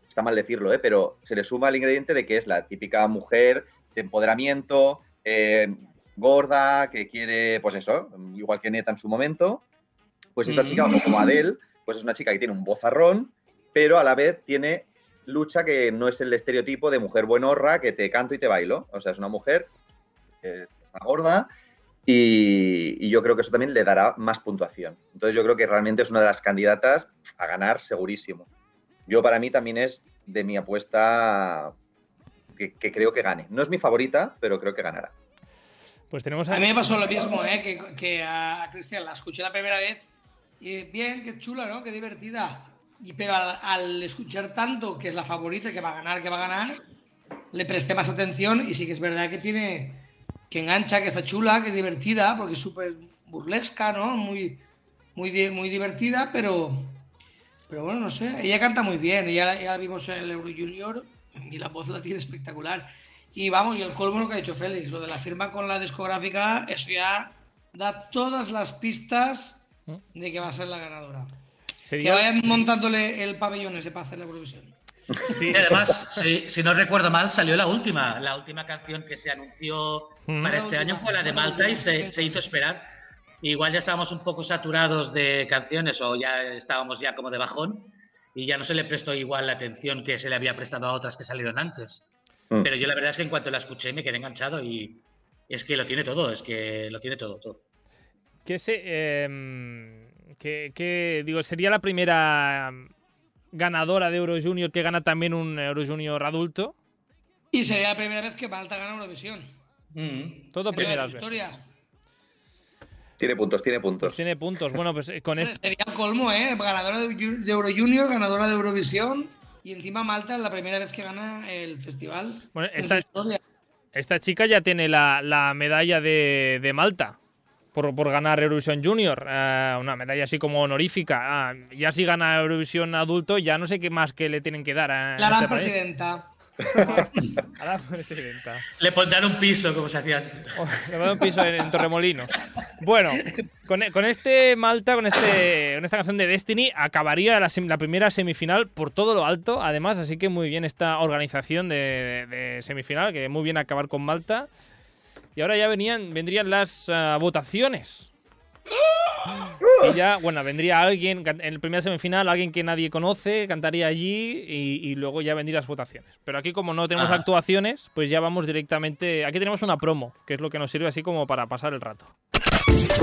está mal decirlo, ¿eh? pero se le suma el ingrediente de que es la típica mujer de empoderamiento, eh, gorda, que quiere, pues eso, igual que Neta en su momento, pues esta Mm. chica, o como Adele, pues es una chica que tiene un vozarrón, pero a la vez tiene lucha que no es el estereotipo de mujer buenorra que te canto y te bailo. O sea, es una mujer que está gorda y, y yo creo que eso también le dará más puntuación. Entonces yo creo que realmente es una de las candidatas a ganar segurísimo. Yo para mí también es de mi apuesta que, que creo que gane. No es mi favorita, pero creo que ganará. Pues tenemos A a. mí me pasó lo mismo, ¿eh? que, que a, a Cristian la escuché la primera vez y bien, qué chula, ¿no? Qué divertida. Y, pero al, al escuchar tanto que es la favorita, que va a ganar, que va a ganar, le presté más atención y sí que es verdad que tiene, que engancha, que está chula, que es divertida, porque es súper burlesca, ¿no? Muy, muy, muy divertida, pero, pero bueno, no sé, ella canta muy bien, ella ya la vimos en el Euro Junior y la voz la tiene espectacular. Y vamos, y el colmo lo que ha dicho Félix, lo de la firma con la discográfica, eso ya da todas las pistas de que va a ser la ganadora. Que Sería. vayan montándole el pabellón ese para hacer la Eurovisión. Sí, Y además, si, si no recuerdo mal, salió la última. La última canción que se anunció Mm. para este año fue la de Malta y se, se hizo esperar. Igual ya estábamos un poco saturados de canciones o ya estábamos ya como de bajón y ya no se le prestó igual la atención que se le había prestado a otras que salieron antes. Mm. Pero yo la verdad es que en cuanto la escuché me quedé enganchado y es que lo tiene todo, es que lo tiene todo, todo. que se. em, que, que, digo, sería la primera ganadora de Euro Junior que gana también un Euro Junior adulto. Y sería la primera vez que Malta gana Eurovisión. Todo toda primeras su veces. historia. Tiene puntos, tiene Pues puntos. tiene puntos. Bueno, pues eh, con esto. Sería el colmo, ¿eh? Ganadora de, Euro Junior, ganadora de Eurovisión. Y encima Malta es la primera vez que gana el festival. Bueno, esta, esta chica ya tiene la, la medalla de, de Malta. Por, por ganar Eurovisión Junior, eh, una medalla así como honorífica. Ah, ya si gana Eurovisión adulto, ya no sé qué más que le tienen que dar a, La a gran este presidenta. A <laughs> la presidenta. Le pondrán un piso, como se hacía antes. Oh, <laughs> Le dar un piso en, en Torremolinos. Bueno, con, con este Malta, con, este, con esta canción de Destiny, acabaría la, sem- la primera semifinal por todo lo alto, además, así que muy bien esta organización de, de semifinal, que muy bien acabar con Malta. Y ahora ya venían, vendrían las ah, votaciones. Y ya, bueno, vendría alguien en la primera semifinal, alguien que nadie conoce, cantaría allí y, y luego ya vendrían las votaciones. Pero aquí, como no tenemos Ajá. actuaciones, pues ya vamos directamente. Aquí tenemos una promo, que es lo que nos sirve así como para pasar el rato.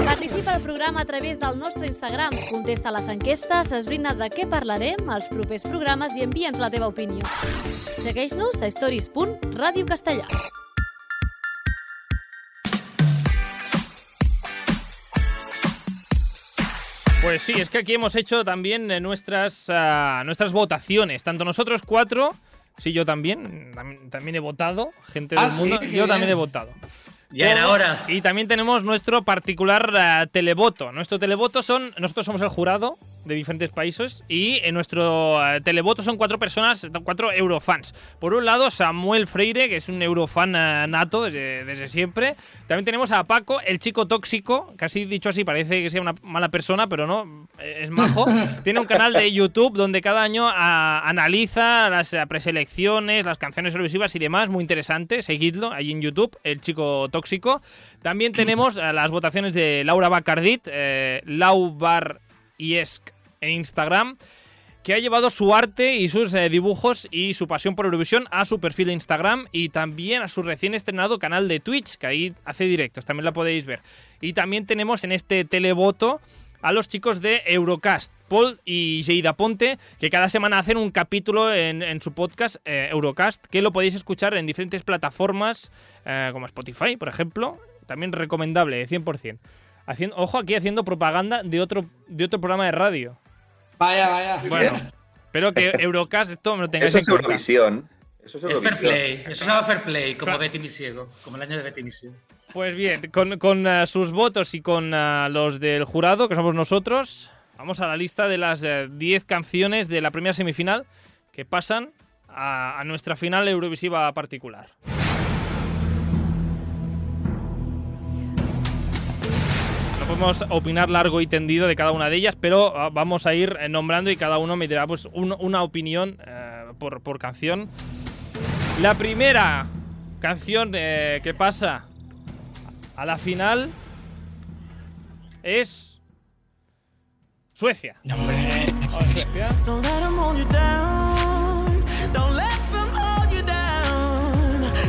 Participa al programa a través del nostre Instagram. Contesta les enquestes, esbrina de què parlarem als propers programes i envia'ns la teva opinió. Segueix-nos a stories.radiocastellà. Pues sí, es que aquí hemos hecho también eh, nuestras, ah, nuestras votaciones. Tanto nosotros cuatro, sí, yo también, tam- también he votado, gente del Ah, mundo, yo también he votado. Ya era hora. Y también tenemos nuestro particular eh, televoto. Nuestro televoto son. Nosotros somos el jurado de diferentes países. Y en nuestro eh, televoto son cuatro personas, cuatro eurofans. Por un lado, Samuel Freire, que es un eurofan eh, nato desde, desde siempre. También tenemos a Paco, el chico tóxico. Casi dicho así, parece que sea una mala persona, pero no, eh, es majo. <laughs> Tiene un canal de YouTube donde cada año analiza las preselecciones, las canciones televisivas y demás. Muy interesante. Seguidlo ahí en YouTube, el chico tóxico. También tenemos las votaciones de Laura Bacardit, eh, Laubar Iesc en Instagram, que ha llevado su arte y sus eh, dibujos y su pasión por Eurovisión a su perfil de Instagram y también a su recién estrenado canal de Twitch, que ahí hace directos, también la podéis ver. Y también tenemos en este televoto a los chicos de Eurocast, Paul y Jeida Ponte, que cada semana hacen un capítulo en, en su podcast eh, Eurocast, que lo podéis escuchar en diferentes plataformas eh, como Spotify, por ejemplo. También recomendable, 100%. Haciendo, ojo aquí haciendo propaganda de otro, de otro programa de radio. Vaya, vaya. Bueno, espero que Eurocast esto me lo tengáis Eso es en cuenta. Eurovisión. Eso es Es fair play. Eso se llama fair play, como Claro. Betty mi ciego. Como el año de Betty mi ciego. Pues bien, con, con, eh, sus votos y con eh, los del jurado, que somos nosotros, vamos a la lista de las eh, 10 canciones de la primera semifinal que pasan a, a nuestra final Eurovisiva particular. Podemos opinar largo y tendido de cada una de ellas, pero ah, vamos a ir eh, nombrando y cada uno me dirá pues, un- una opinión eh, por, por canción. La primera canción eh, que pasa a la final es Suecia. Let 'em down.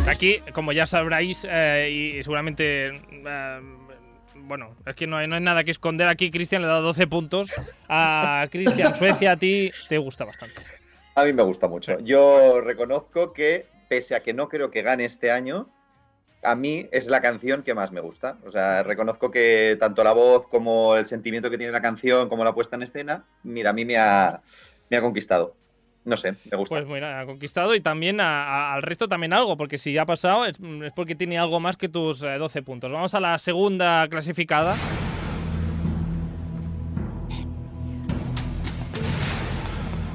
Aquí, como ya sabréis, eh, y seguramente. Bueno, es que no hay, no hay nada que esconder aquí. Cristian le ha dado 12 puntos. A Cristian, <laughs> Suecia a ti te gusta bastante. A mí me gusta mucho. Yo reconozco que, pese a que no creo que gane este año, a mí es la canción que más me gusta. O sea, reconozco que tanto la voz como el sentimiento que tiene la canción, como la puesta en escena, mira, a mí me ha, me ha conquistado. No sé, me gusta. Pues mira, ha conquistado y también a- a- al resto también algo, porque si ha pasado es, es porque tiene algo más que tus eh, 12 puntos. Vamos a la segunda clasificada.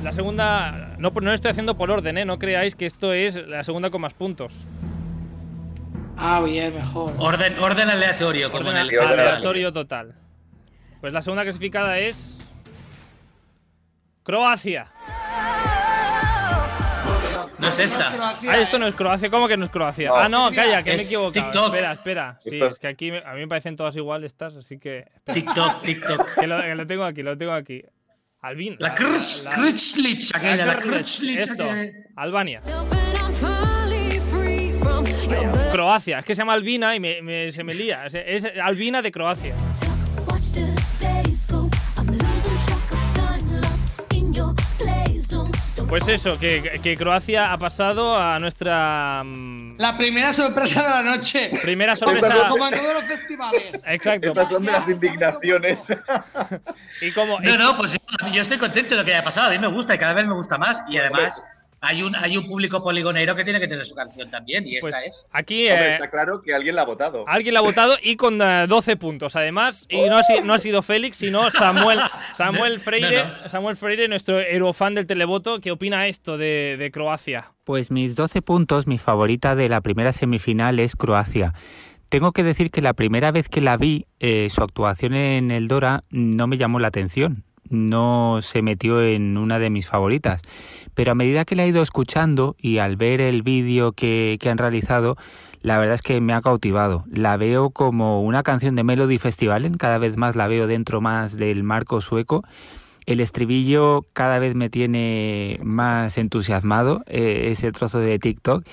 La segunda, no, no lo estoy haciendo por orden, ¿eh? no creáis que esto es la segunda con más puntos. Ah, bien, mejor. Orden, orden aleatorio, como Orden en el aleatorio total. Pues la segunda clasificada es. Croacia. No es esta. Croacia, Ah, esto ¿eh? no es Croacia. ¿Cómo que no es Croacia? No. ah, no, calla, que me he equivocado. TikTok. Espera, espera. Sí, es que aquí me- a mí me parecen todas igual estas, así que. TikTok, TikTok. <laughs> Que lo, que lo tengo aquí, lo tengo aquí. Albin. La la- aquella, la aquella. Albania. Vaya, Croacia, es que se llama Albina y me, me- se me lía. Es, es Albina de Croacia. Pues eso, que, que Croacia ha pasado a nuestra mm, La primera sorpresa de la noche. primera sorpresa. Como en todos los festivales. Exacto. Estas son de las indignaciones. Y como No, no, pues yo, yo estoy contento de lo que haya pasado. A mí me gusta y cada vez me gusta más. Y además, hay un, hay un público poligonero que tiene que tener su canción también, y esta Pues es. aquí Hombre, eh, está claro que alguien la ha votado. alguien la ha votado y con eh, 12 puntos. Además, y no ha, si- no ha sido Félix, sino Samuel, <laughs> Samuel Freire, No, Samuel Freire, nuestro eurofan del televoto, que opina esto de, de Croacia. Pues mis 12 puntos, mi favorita de la primera semifinal es Croacia. Tengo que decir que la primera vez que la vi, eh, su actuación en el Dora no me llamó la atención. No se metió en una de mis favoritas. Pero a medida que la he ido escuchando y al ver el vídeo que, que han realizado, la verdad es que me ha cautivado. La veo como una canción de Melody Festivalen, cada vez más la veo dentro más del marco sueco. El estribillo cada vez me tiene más entusiasmado, eh, ese trozo de TikTok,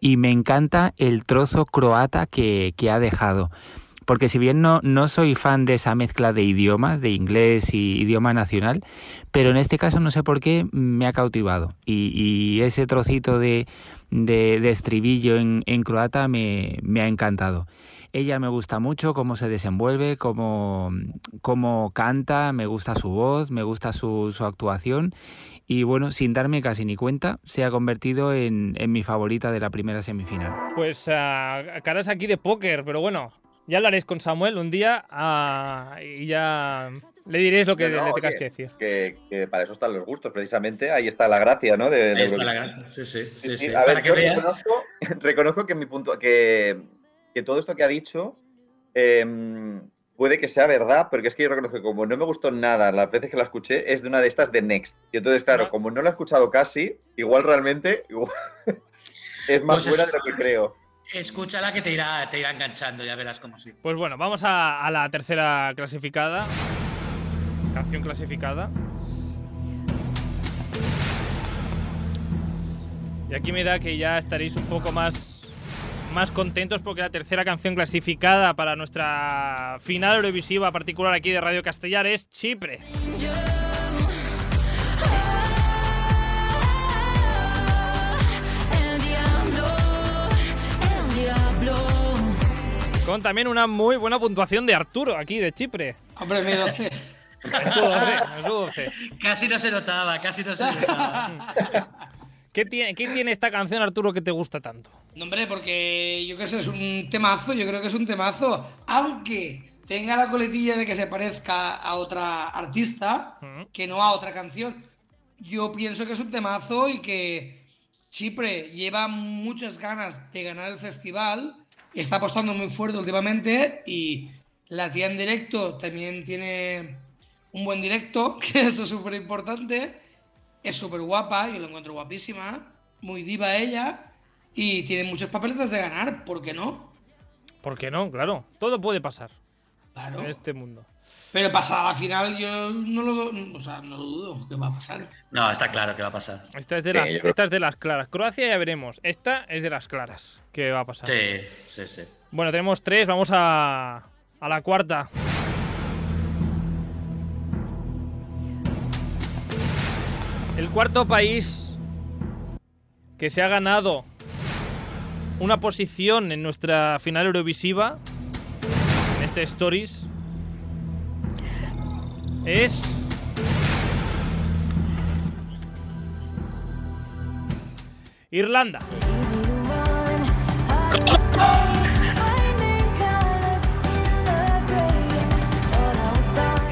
y me encanta el trozo croata que, que ha dejado. Porque si bien no, no soy fan de esa mezcla de idiomas, de inglés y idioma nacional, pero en este caso no sé por qué me ha cautivado. Y, ese trocito de, de, estribillo en, croata me, me ha encantado. Ella me gusta mucho cómo se desenvuelve, cómo, cómo canta, me gusta su voz, me gusta su, actuación y bueno, sin darme casi ni cuenta, se ha convertido en, en mi favorita de la primera semifinal. Pues ah, caras aquí de póker, pero bueno, ya hablaréis con Samuel un día ah, y ya le diréis lo que No, no, le tengas oye, que decir. Que, que para eso están los gustos, precisamente. Ahí está la gracia, ¿no? De, de Ahí está la gran- Sí, sí, sí. Sí. A Para ver, que yo veas. reconozco, <laughs> reconozco que mi punto, que, que todo esto que ha dicho em, puede que sea verdad, porque es que yo reconozco que como no me gustó nada las veces que la escuché, es de una de estas de Next. Y entonces, claro, Ah. como no la he escuchado casi, igual realmente igual <laughs> es más Pues buena es- de lo que creo. Escúchala que te irá, te irá enganchando, ya verás cómo sí. Pues bueno, vamos a, la tercera clasificada. Canción clasificada. Y aquí me da que ya estaréis un poco más, más contentos porque la tercera canción clasificada para nuestra final Eurovisiva particular aquí de Radio Castellar es Chipre. Con también una muy buena puntuación de Arturo aquí de Chipre. Hombre, mi 12. En su 12, en su 12. Casi no se notaba, casi no se notaba. ¿Qué tiene, ¿Qué tiene esta canción, Arturo, que te gusta tanto? No, hombre, porque yo qué sé, es un temazo, yo creo que es un temazo. Aunque tenga la coletilla de que se parezca a otra artista, Ujú. que no a otra canción. Yo pienso que es un temazo y que Chipre lleva muchas ganas de ganar el festival, está apostando muy fuerte últimamente y la tía en directo también tiene un buen directo, <laughs> que eso es súper importante. Es súper guapa, yo la encuentro guapísima, muy diva ella y tiene muchos papeletas de ganar, ¿por qué no? ¿Por qué no? Claro, todo puede pasar Claro. en este mundo. Pero pasada la final yo no lo, o sea, no lo dudo que va a pasar. No, está claro que va a pasar. Esta es de Sí, las, creo- esta es de las claras. Croacia ya veremos. Esta es de las claras. ¿Qué va a pasar? Sí, sí, sí. Bueno, tenemos tres. Vamos a, a la cuarta. El cuarto país que se ha ganado una posición en nuestra final Eurovisiva, en este Stories, es Irlanda.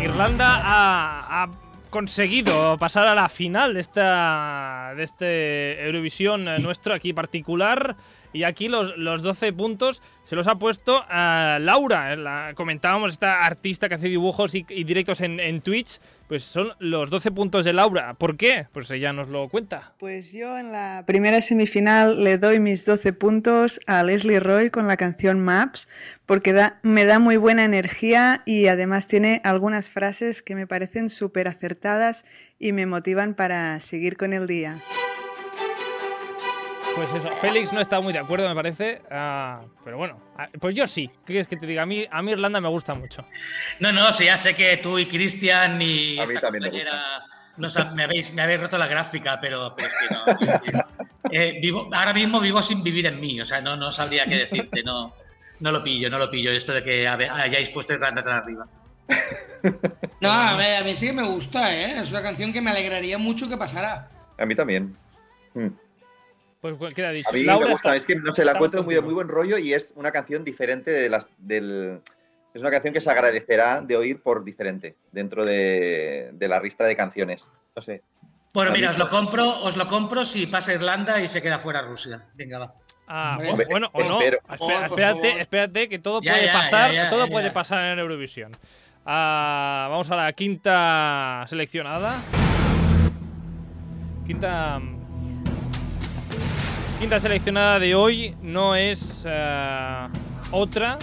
Irlanda ha, ha conseguido pasar a la final de esta de este Eurovisión nuestro aquí particular y aquí los, los 12 puntos se los ha puesto a Laura, eh, comentábamos esta artista que hace dibujos y, directos en, en Twitch, pues son los 12 puntos de Laura. ¿Por qué? Pues ella nos lo cuenta. Pues yo en la primera semifinal le doy mis 12 puntos a Leslie Roy con la canción Maps porque me da muy buena energía y además tiene algunas frases que me parecen súper acertadas y me motivan para seguir con el día. Pues eso, Félix no está muy de acuerdo, me parece. ah, pero bueno, ah, pues yo sí. ¿Qué quieres que te diga? A mí, a mí Irlanda me gusta mucho. No, no, sí, ya sé que tú y Cristian y A mí esta también me compañera nos ha- me, habéis, me habéis roto la gráfica, pero, pero es que no. <laughs> eh, vivo, ahora mismo vivo sin vivir en mí, o sea, no, no sabría qué decirte, no, no lo pillo, no lo pillo, esto de que hayáis puesto Irlanda tan arriba. No, a mí, a mí sí que me gusta, ¿eh? Es una canción que me alegraría mucho que pasara. A mí también. Mm. Pues pues, queda dicho. A mí Laura me gusta, está- es que no sé, la encuentro muy, muy buen rollo y es una canción diferente de las del. Es una canción que se agradecerá de oír por diferente dentro de, de la lista de canciones. No sé. Bueno, mira, os lo compro, os lo compro si pasa Irlanda y se queda fuera Rusia. Venga, va. Ah, Hombre, bueno, o no. espero. Espera- por espérate, espérate, que todo Ya, puede ya, pasar, ya, ya, todo ya, puede ya. pasar en Eurovisión. Ah, vamos a la quinta seleccionada. Quinta. Quinta seleccionada de hoy no es eh, otra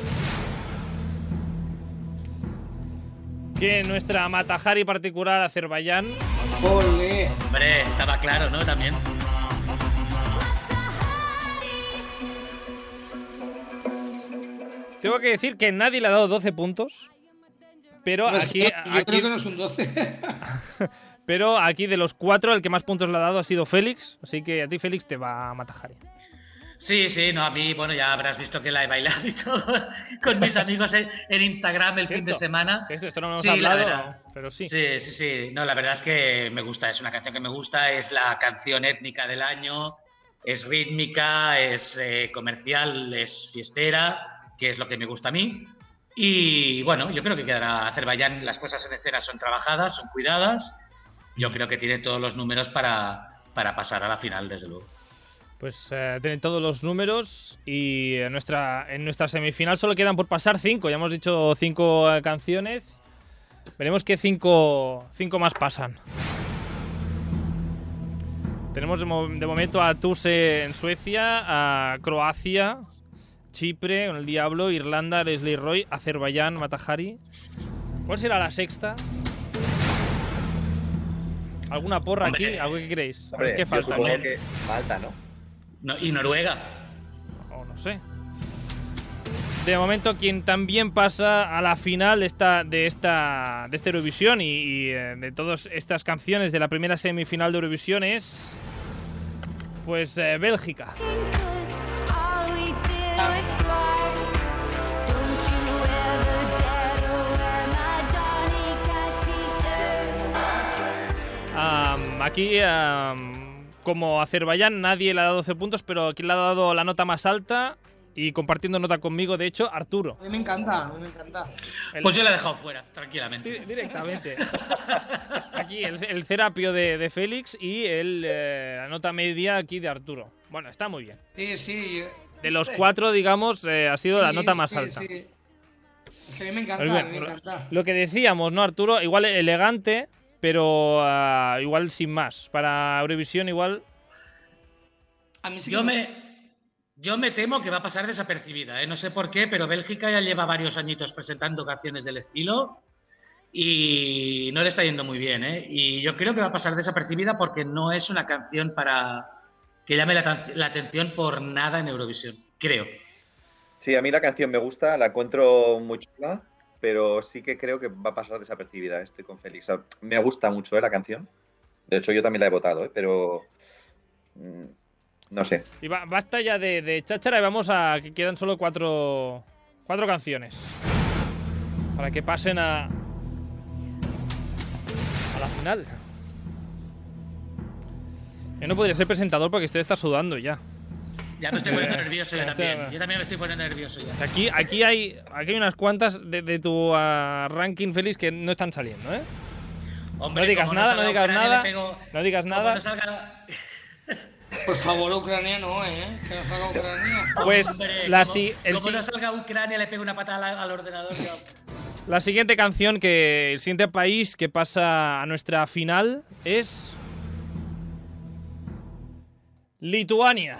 que nuestra Matahari particular Azerbaiyán. Ole. Hombre, estaba claro, ¿no? También. Tengo que decir que nadie le ha dado 12 puntos. Pero Pues, aquí, <laughs> yo aquí, creo que no es un 12. <laughs> pero aquí de los cuatro, el que más puntos le ha dado ha sido Félix. Así que a ti, Félix, te va a Matahari. Sí, sí, no, a mí, bueno, ya habrás visto que la he bailado y todo <laughs> con mis amigos en, en Instagram el fin de semana. Esto, esto no lo hemos Sí, la hablado, verdad. pero sí. Sí, sí, sí. No, la verdad es que me gusta, es una canción que me gusta, es la canción étnica del año, es rítmica, es eh, comercial, es fiestera, que es lo que me gusta a mí. Y bueno, yo creo que quedará Azerbaiyán, las cosas en escena son trabajadas, son cuidadas. Yo creo que tiene todos los números para, para pasar a la final, desde luego. Pues eh, tienen todos los números y en nuestra, en nuestra semifinal solo quedan por pasar cinco. Ya hemos dicho cinco eh, canciones. Veremos qué cinco, cinco más pasan. Tenemos de, mo- de momento a Tuse en Suecia, a Croacia, Chipre con el Diablo, Irlanda, Leslie Roy, Azerbaiyán, Matahari. ¿Cuál será la sexta? ¿Alguna porra Hombre, aquí? ¿Algo que queréis? Hombre, ¿Qué yo falta? que falta, ¿no? No, y Noruega. O no sé. De momento, quien también pasa a la final de esta, de esta, de esta Eurovisión y, y, eh, de todas estas canciones de la primera semifinal de Eurovisión es. Pues eh, Bélgica. Am, aquí, como Azerbaiyán, nadie le ha dado 12 puntos, pero quien le ha dado la nota más alta y compartiendo nota conmigo, de hecho, Arturo. A mí me encanta, a mí me encanta. El- Pues yo la he dejado fuera, tranquilamente. Di- Directamente. <laughs> Aquí el, el cerapio de, de Félix y el, eh, la nota media aquí de Arturo. Bueno, está muy bien. Sí, sí. De los cuatro, digamos, eh, ha sido la sí, nota más sí, alta. sí. Es que a mí me encanta, Pues a mí me encanta. Lo que decíamos, ¿no, Arturo? Igual elegante, pero ah, igual sin más. Para Eurovisión igual... A mí sí Yo que me, yo me temo que va a pasar desapercibida, ¿eh? no sé por qué, pero Bélgica ya lleva varios añitos presentando canciones del estilo y no le está yendo muy bien. ¿eh? Y yo creo que va a pasar desapercibida porque no es una canción para que llame la, la atención por nada en Eurovisión, creo. Sí, a mí la canción me gusta, la encuentro muy chula, pero sí que creo que va a pasar desapercibida. Estoy con Félix. Me gusta mucho ¿eh? la canción. De hecho, yo también la he votado, ¿eh? pero. mm, No sé. Y ba- basta ya de, de cháchara y vamos a que quedan solo cuatro, cuatro canciones. Para que pasen a, a la final. Yo no podría ser presentador porque usted está sudando ya. Ya me estoy poniendo <laughs> nervioso yo también. Yo también me estoy poniendo nervioso ya. Aquí, aquí, hay, aquí hay unas cuantas de, de tu ah, ranking, Félix, que no están saliendo, ¿eh? Hombre, No digas nada, no digas nada, no digas nada. no salga- Por favor, Ucrania no, ¿eh? Que no salga Ucrania. Pues Hombre, la, como- si- el como si- no salga Ucrania, le pego una patada al, al ordenador. ya. la siguiente canción, que el siguiente país que pasa a nuestra final es. Lituania.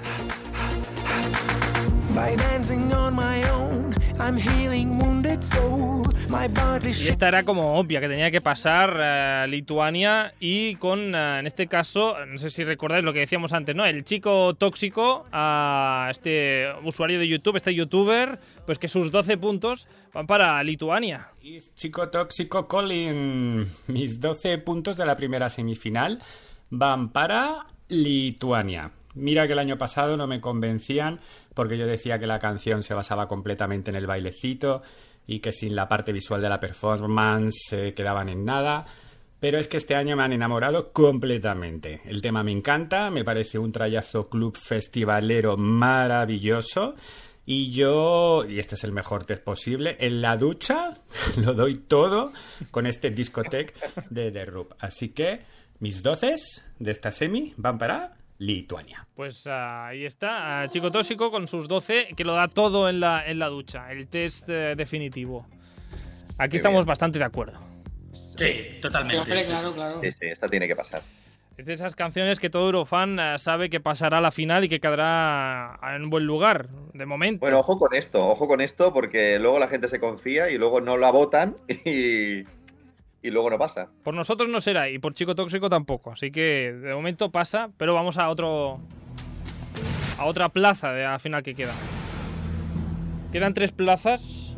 Y esta era como obvia, que tenía que pasar eh, Lituania y con, eh, en este caso, no sé si recordáis lo que decíamos antes, ¿no? El chico tóxico, a este usuario de YouTube, este youtuber, pues que sus 12 puntos van para Lituania. Chico tóxico Colin, mis 12 puntos de la primera semifinal van para Lituania. Mira que el año pasado no me convencían porque yo decía que la canción se basaba completamente en el bailecito y que sin la parte visual de la performance se quedaban en nada. Pero es que este año me han enamorado completamente. El tema me encanta, me parece un trayazo club festivalero maravilloso. Y yo, y este es el mejor test posible, en la ducha <laughs> lo doy todo con este discotec de The Rub. Así que mis doces de esta semi van para Lituania. Pues ah, ahí está, ah, Chico Tóxico con sus 12, que lo da todo en la, en la ducha, el test eh, definitivo. Aquí Qué estamos bien. bastante de acuerdo. Sí, totalmente. Claro, sí. claro. Sí, sí, esta tiene que pasar. Es de esas canciones que todo Eurofan eh, sabe que pasará a la final y que quedará en un buen lugar, de momento. Bueno, ojo con esto, ojo con esto, porque luego la gente se confía y luego no la votan <laughs> y, y luego no pasa. Por nosotros no será y por Chico Tóxico tampoco. Así que de momento pasa, pero vamos a otro. a otra plaza de la final que queda. Quedan tres plazas.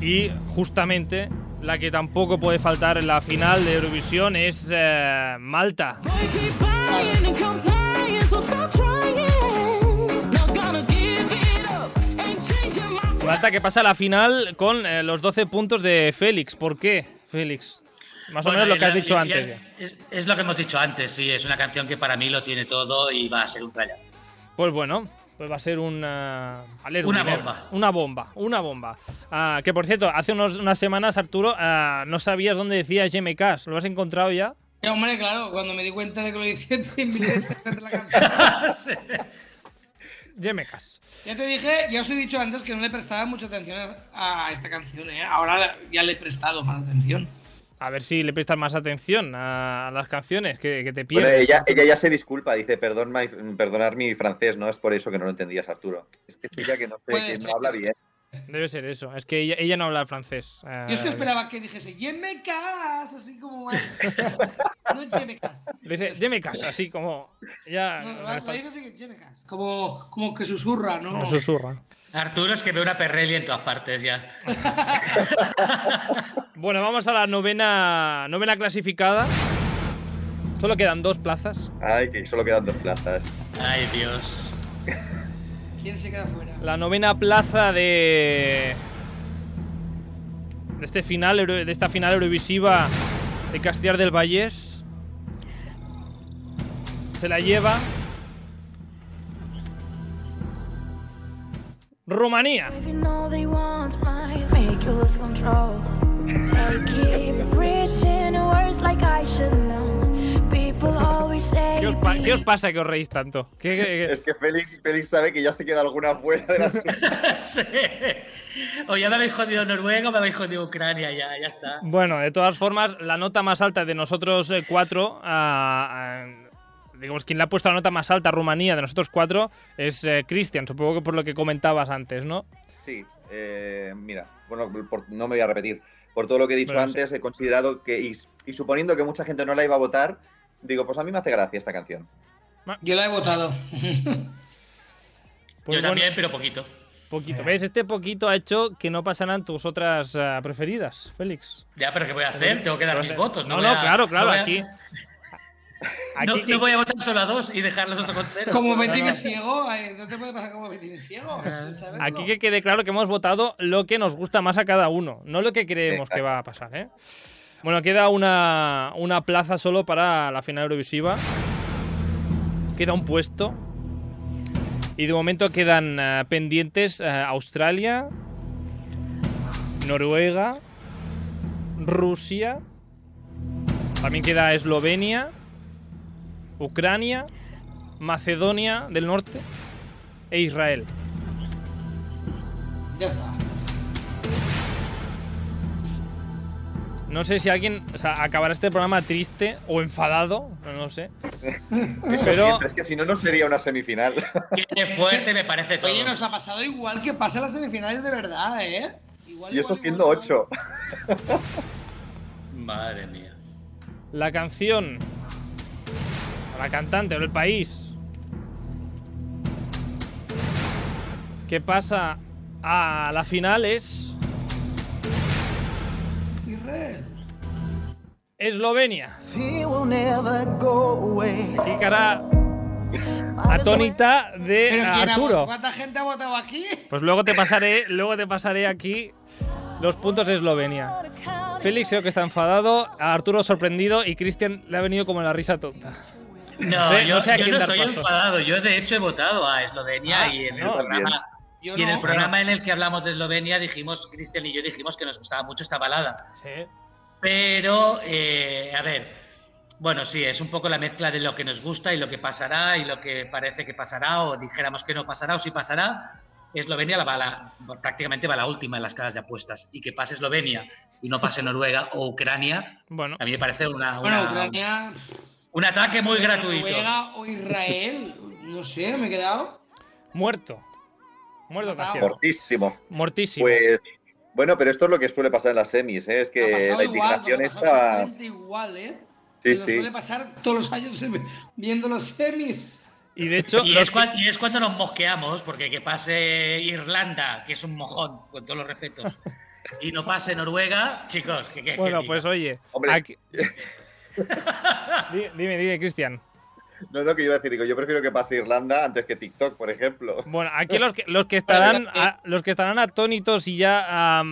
Y justamente la que tampoco puede faltar en la final de Eurovisión es eh, Malta. Malta que pasa a la final con eh, los 12 puntos de Félix. ¿Por qué, Félix? Más o Bueno, menos lo que ya- has dicho ya- antes. ya-. Es, es lo que hemos dicho antes, sí, es una canción que para mí lo tiene todo y va a ser un trayazo. Pues bueno, pues va a ser una. alerta, Una bomba. Una bomba, una bomba. Ah, que por cierto, hace unos- unas semanas, Arturo, ah, no sabías dónde decía GMK. ¿Lo has encontrado ya? Sí, hombre, claro, cuando me di cuenta de que lo hice 100 veces de la canción. <laughs> <laughs> GMK. Ya te dije, ya os he dicho antes que no le prestaba mucha atención a, esta canción, ¿eh? Ahora ya le he prestado más atención. A ver si le prestas más atención a, a las canciones que, que te Bueno, pierdes. ella, ella ya se disculpa, dice, Perdón, my- perdonar mi francés, no es por eso que no lo entendías, Arturo. Es que es ella que no, sé, que no habla bien. Debe ser eso. Es que ella, ella no habla francés. Ah, Yo es que esperaba que dijese, Yemecas, así como más. <laughs> no Yemecas. Le dice GMK, así como. Ya. No, me la, la falta- dice así, Yemecas. Como, como que susurra, ¿no? me susurra. Arturo es que ve una perrelli en todas partes ya. <laughs> Bueno, vamos a la novena, novena clasificada. Solo quedan dos plazas. Ay, que solo quedan dos plazas. Ay, Dios. ¿Quién se queda fuera? La novena plaza de. de este final, de esta final eurovisiva de Castellar del Vallés. Se la lleva. Rumanía. Pa- qué os pasa que os reís tanto? ¿Qué- qué- qué- Es que Félix, Félix sabe que ya se queda alguna fuera de la <laughs> Sí. O ya me habéis jodido Noruega o me habéis jodido Ucrania, ya, ya está. Bueno, de todas formas, la nota más alta de nosotros eh, cuatro, digamos, quien le ha puesto la nota más alta a Rumanía de nosotros cuatro es eh, Cristian, supongo que por lo que comentabas antes, ¿no? Sí, eh, mira, bueno, por- no me voy a repetir. Por todo lo que he dicho Bueno, antes, he considerado que, y, y suponiendo que mucha gente no la iba a votar, digo, pues a mí me hace gracia esta canción. Yo la he votado. <laughs> Pues Yo bueno, también, pero poquito. Poquito. ¿Ves? Este poquito ha hecho que no pasaran tus otras ah, preferidas, Félix. Ya, pero ¿qué voy a hacer? Tengo que dar mis votos. No, No, no, a- claro, claro, no voy a- aquí. <laughs> No, aquí no voy a votar solo a dos y dejar los otros con cero. Como No, Betty no. me ciego, eh, no te puede pasar como Betty me ciego. ¿sabes? Aquí que quede claro que hemos votado lo que nos gusta más a cada uno, no lo que creemos que va a pasar, ¿eh? Bueno, queda una, una plaza solo para la final Eurovisiva. Queda un puesto. Y de momento quedan eh, pendientes eh, Australia, Noruega, Rusia. También queda Eslovenia, Ucrania, Macedonia del Norte e Israel. Ya está. No sé si alguien o sea, acabará este programa triste o enfadado, no lo sé. Eso Pero- siempre, es que si no, no sería una semifinal. Qué fuerte me parece todo. Oye, nos ha pasado igual que pasa en las semifinales de verdad, ¿eh? Igual, y eso igual, siendo igual, ocho. Madre mía. La canción, la cantante o el país que pasa a la final es. Eslovenia. Fear will never go away. Aquí cara atónita de ¿Pero quién ha Arturo. ¿Cuánta gente ha votado aquí? Pues luego te pasaré, luego te pasaré aquí los puntos de Eslovenia. Félix creo que está enfadado, a Arturo sorprendido y Cristian le ha venido como la risa tonta. No, sé- yo, no sé yo no estoy paso. enfadado. Yo de hecho he votado a Eslovenia Ah, y en el no, programa, Yo y en el no. programa en el que hablamos de Eslovenia dijimos, Cristian y yo dijimos que nos gustaba mucho esta balada. Sí. Pero, eh, a ver, bueno, sí, es un poco la mezcla de lo que nos gusta y lo que pasará y lo que parece que pasará o dijéramos que no pasará o sí pasará. Eslovenia la va la- prácticamente va la última en las caras de apuestas y que pase Eslovenia y no pase Noruega o Ucrania, Bueno, a mí me parece una, Bueno, una- Ucrania, un ataque muy gratuito. Noruega o Israel, no sé, me he quedado. muerto. Muerto. Fortísimo. Mortísimo. Pues bueno, pero esto es lo que suele pasar en las semis, ¿eh? es que la indignación está. exactamente igual, ¿eh? Sí, sí. suele pasar todos los años <laughs> viendo los semis. Y de hecho, Y los es, cua- y es cuando nos mosqueamos, porque que pase Irlanda, que es un mojón, con todos los respetos, y no pase Noruega, chicos, que, Bueno, pues oye. Hombre. aquí- <laughs> dime, dime, Cristian. No es lo que yo iba a decir, digo, yo prefiero que pase Irlanda antes que TikTok, por ejemplo. Bueno, aquí los que, los que estarán a- los que estarán atónitos y ya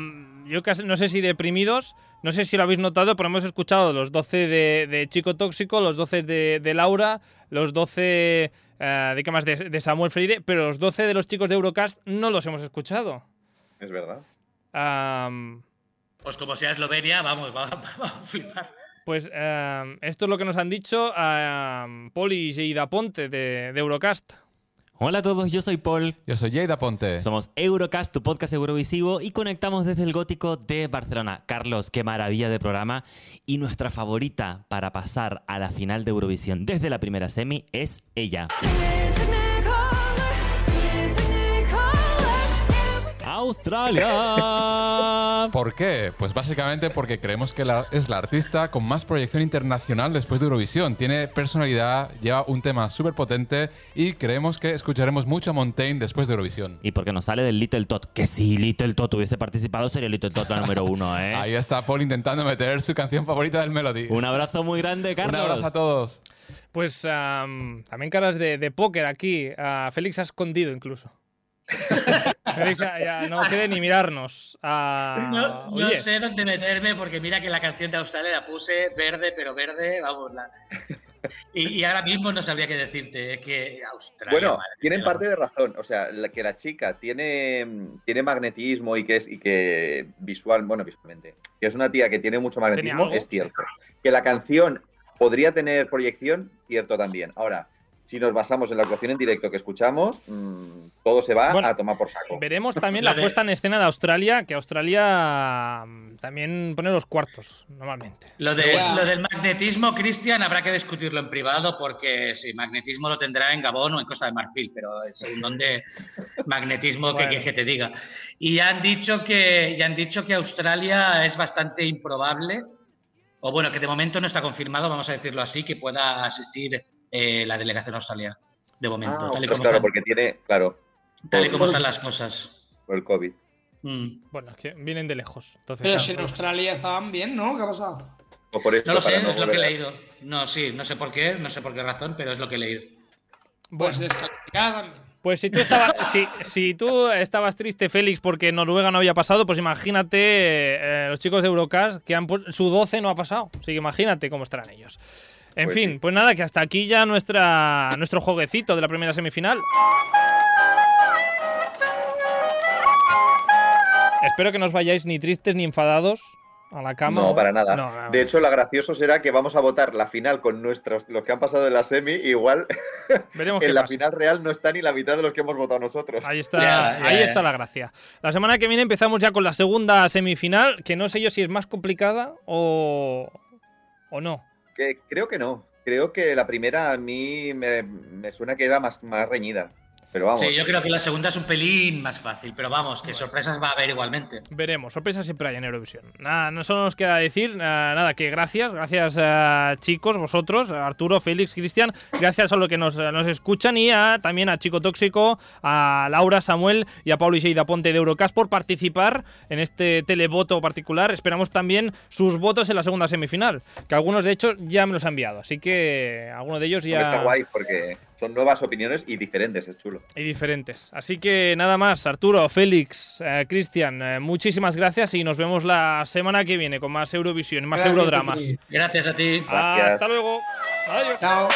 yo casi no sé si deprimidos, no sé si lo habéis notado, pero hemos escuchado los 12 de, de Chico Tóxico, los 12 de, de Laura, los 12 eh, de qué más de, de Samuel Freire, pero los 12 de los chicos de Eurocast no los hemos escuchado. Es verdad. Pues como sea Eslovenia, vamos, vamos, <laughs> vamos a flipar. Pues am, esto es lo que nos han dicho am, Poli y Geida Ponte de, de Eurocast. Hola a todos, yo soy Paul. Yo soy Jada Ponte. Somos Eurocast, tu podcast eurovisivo, y conectamos desde el gótico de Barcelona. Carlos, qué maravilla de programa. Y nuestra favorita para pasar a la final de Eurovisión desde la primera semi es ella. ¡Australia! <laughs> ¿Por qué? Pues básicamente porque creemos que la- es la artista con más proyección internacional después de Eurovisión. Tiene personalidad, lleva un tema súper potente y creemos que escucharemos mucho a Montaigne después de Eurovisión. Y porque nos sale del Little Tot. Que si Little Tot hubiese participado, sería Little Tot la número uno, ¿eh? <laughs> Ahí está Paul intentando meter su canción favorita del Melody. Un abrazo muy grande, Carlos. Un abrazo a todos. Pues am, también caras de, de póker aquí. Ah, Félix ha escondido incluso. Félix ya, ya no quiere ni mirarnos. Ah, No, sé dónde meterme porque mira que la canción de Australia la puse verde, pero verde, vamos. La... Y, y ahora mismo no sabría qué decirte. Es que Australia. Bueno, madre tienen parte de razón. O sea, la- que la chica tiene, tiene magnetismo y que es y que visual, bueno, visualmente, que es una tía que tiene mucho magnetismo, es cierto. Que la canción podría tener proyección, cierto también. Ahora, si nos basamos en la actuación en directo que escuchamos, mm, todo se va Bueno, a tomar por saco. veremos también <laughs> la puesta en escena de Australia, que Australia mm, también pone los cuartos, normalmente. Lo, de- Ya. lo del magnetismo, Cristian, habrá que discutirlo en privado porque sí, magnetismo lo tendrá en Gabón o en Costa de Marfil, pero según dónde magnetismo que Bueno. quieres que te diga. Y ya han dicho que ya han dicho que Australia es bastante improbable, o bueno, que de momento no está confirmado, vamos a decirlo así, que pueda asistir eh, la delegación australiana. De momento, Ah, tal, y ostras, como claro, están, porque tiene, claro, tal y como están las cosas. por el COVID. Mm. Bueno, es que vienen de lejos. Entonces, Pero claro, si en pues- Australia estaban bien, ¿no? ¿Qué ha pasado? O por eso, No lo sé, no es lo que he leído. No, sí, no sé por qué, no sé por qué razón, pero es lo que he leído. Bueno, Pues descalificada pues si tú, estabas, <laughs> si, si tú estabas triste, Félix, porque Noruega no había pasado, pues imagínate eh, los chicos de Eurocast que han su 12 no ha pasado. Así que imagínate cómo estarán ellos. En Pues fin, sí. pues nada, que hasta aquí ya nuestra, nuestro jueguecito de la primera semifinal. Espero que no os vayáis ni tristes ni enfadados a la cama. No, para nada. No, no, De hecho, lo gracioso será que vamos a votar la final con nuestros, los que han pasado en la semi, igual <laughs> veremos qué en la pasa. final real no está ni la mitad de los que hemos votado nosotros. Ahí está, ahí está la gracia. La semana que viene empezamos ya con la segunda semifinal, que no sé yo si es más complicada o, o no. Que creo que no. Creo que la primera a mí me, me suena que era más, más reñida. Pero vamos. Sí, yo creo que la segunda es un pelín más fácil, pero vamos, que sorpresas va a haber igualmente. Veremos, sorpresas siempre hay en Eurovisión. Nada, no solo nos queda decir, nada, nada, que gracias, gracias a chicos, vosotros, a Arturo, Félix, Cristian, gracias a los que nos, nos escuchan y a, también a Chico Tóxico, a Laura, Samuel y a Pablo Iseida Ponte de Eurocast por participar en este televoto particular. Esperamos también sus votos en la segunda semifinal, que algunos de hecho ya me los han enviado, así que algunos de ellos Hombre, Está ya... guay porque son nuevas opiniones y diferentes, es chulo. y diferentes. Así que nada más, Arturo, Félix, eh, Cristian, eh, muchísimas gracias y nos vemos la semana que viene con más Eurovisión, más Gracias Eurodramas. Gracias a ti. Gracias. Hasta luego. Adiós. Chao.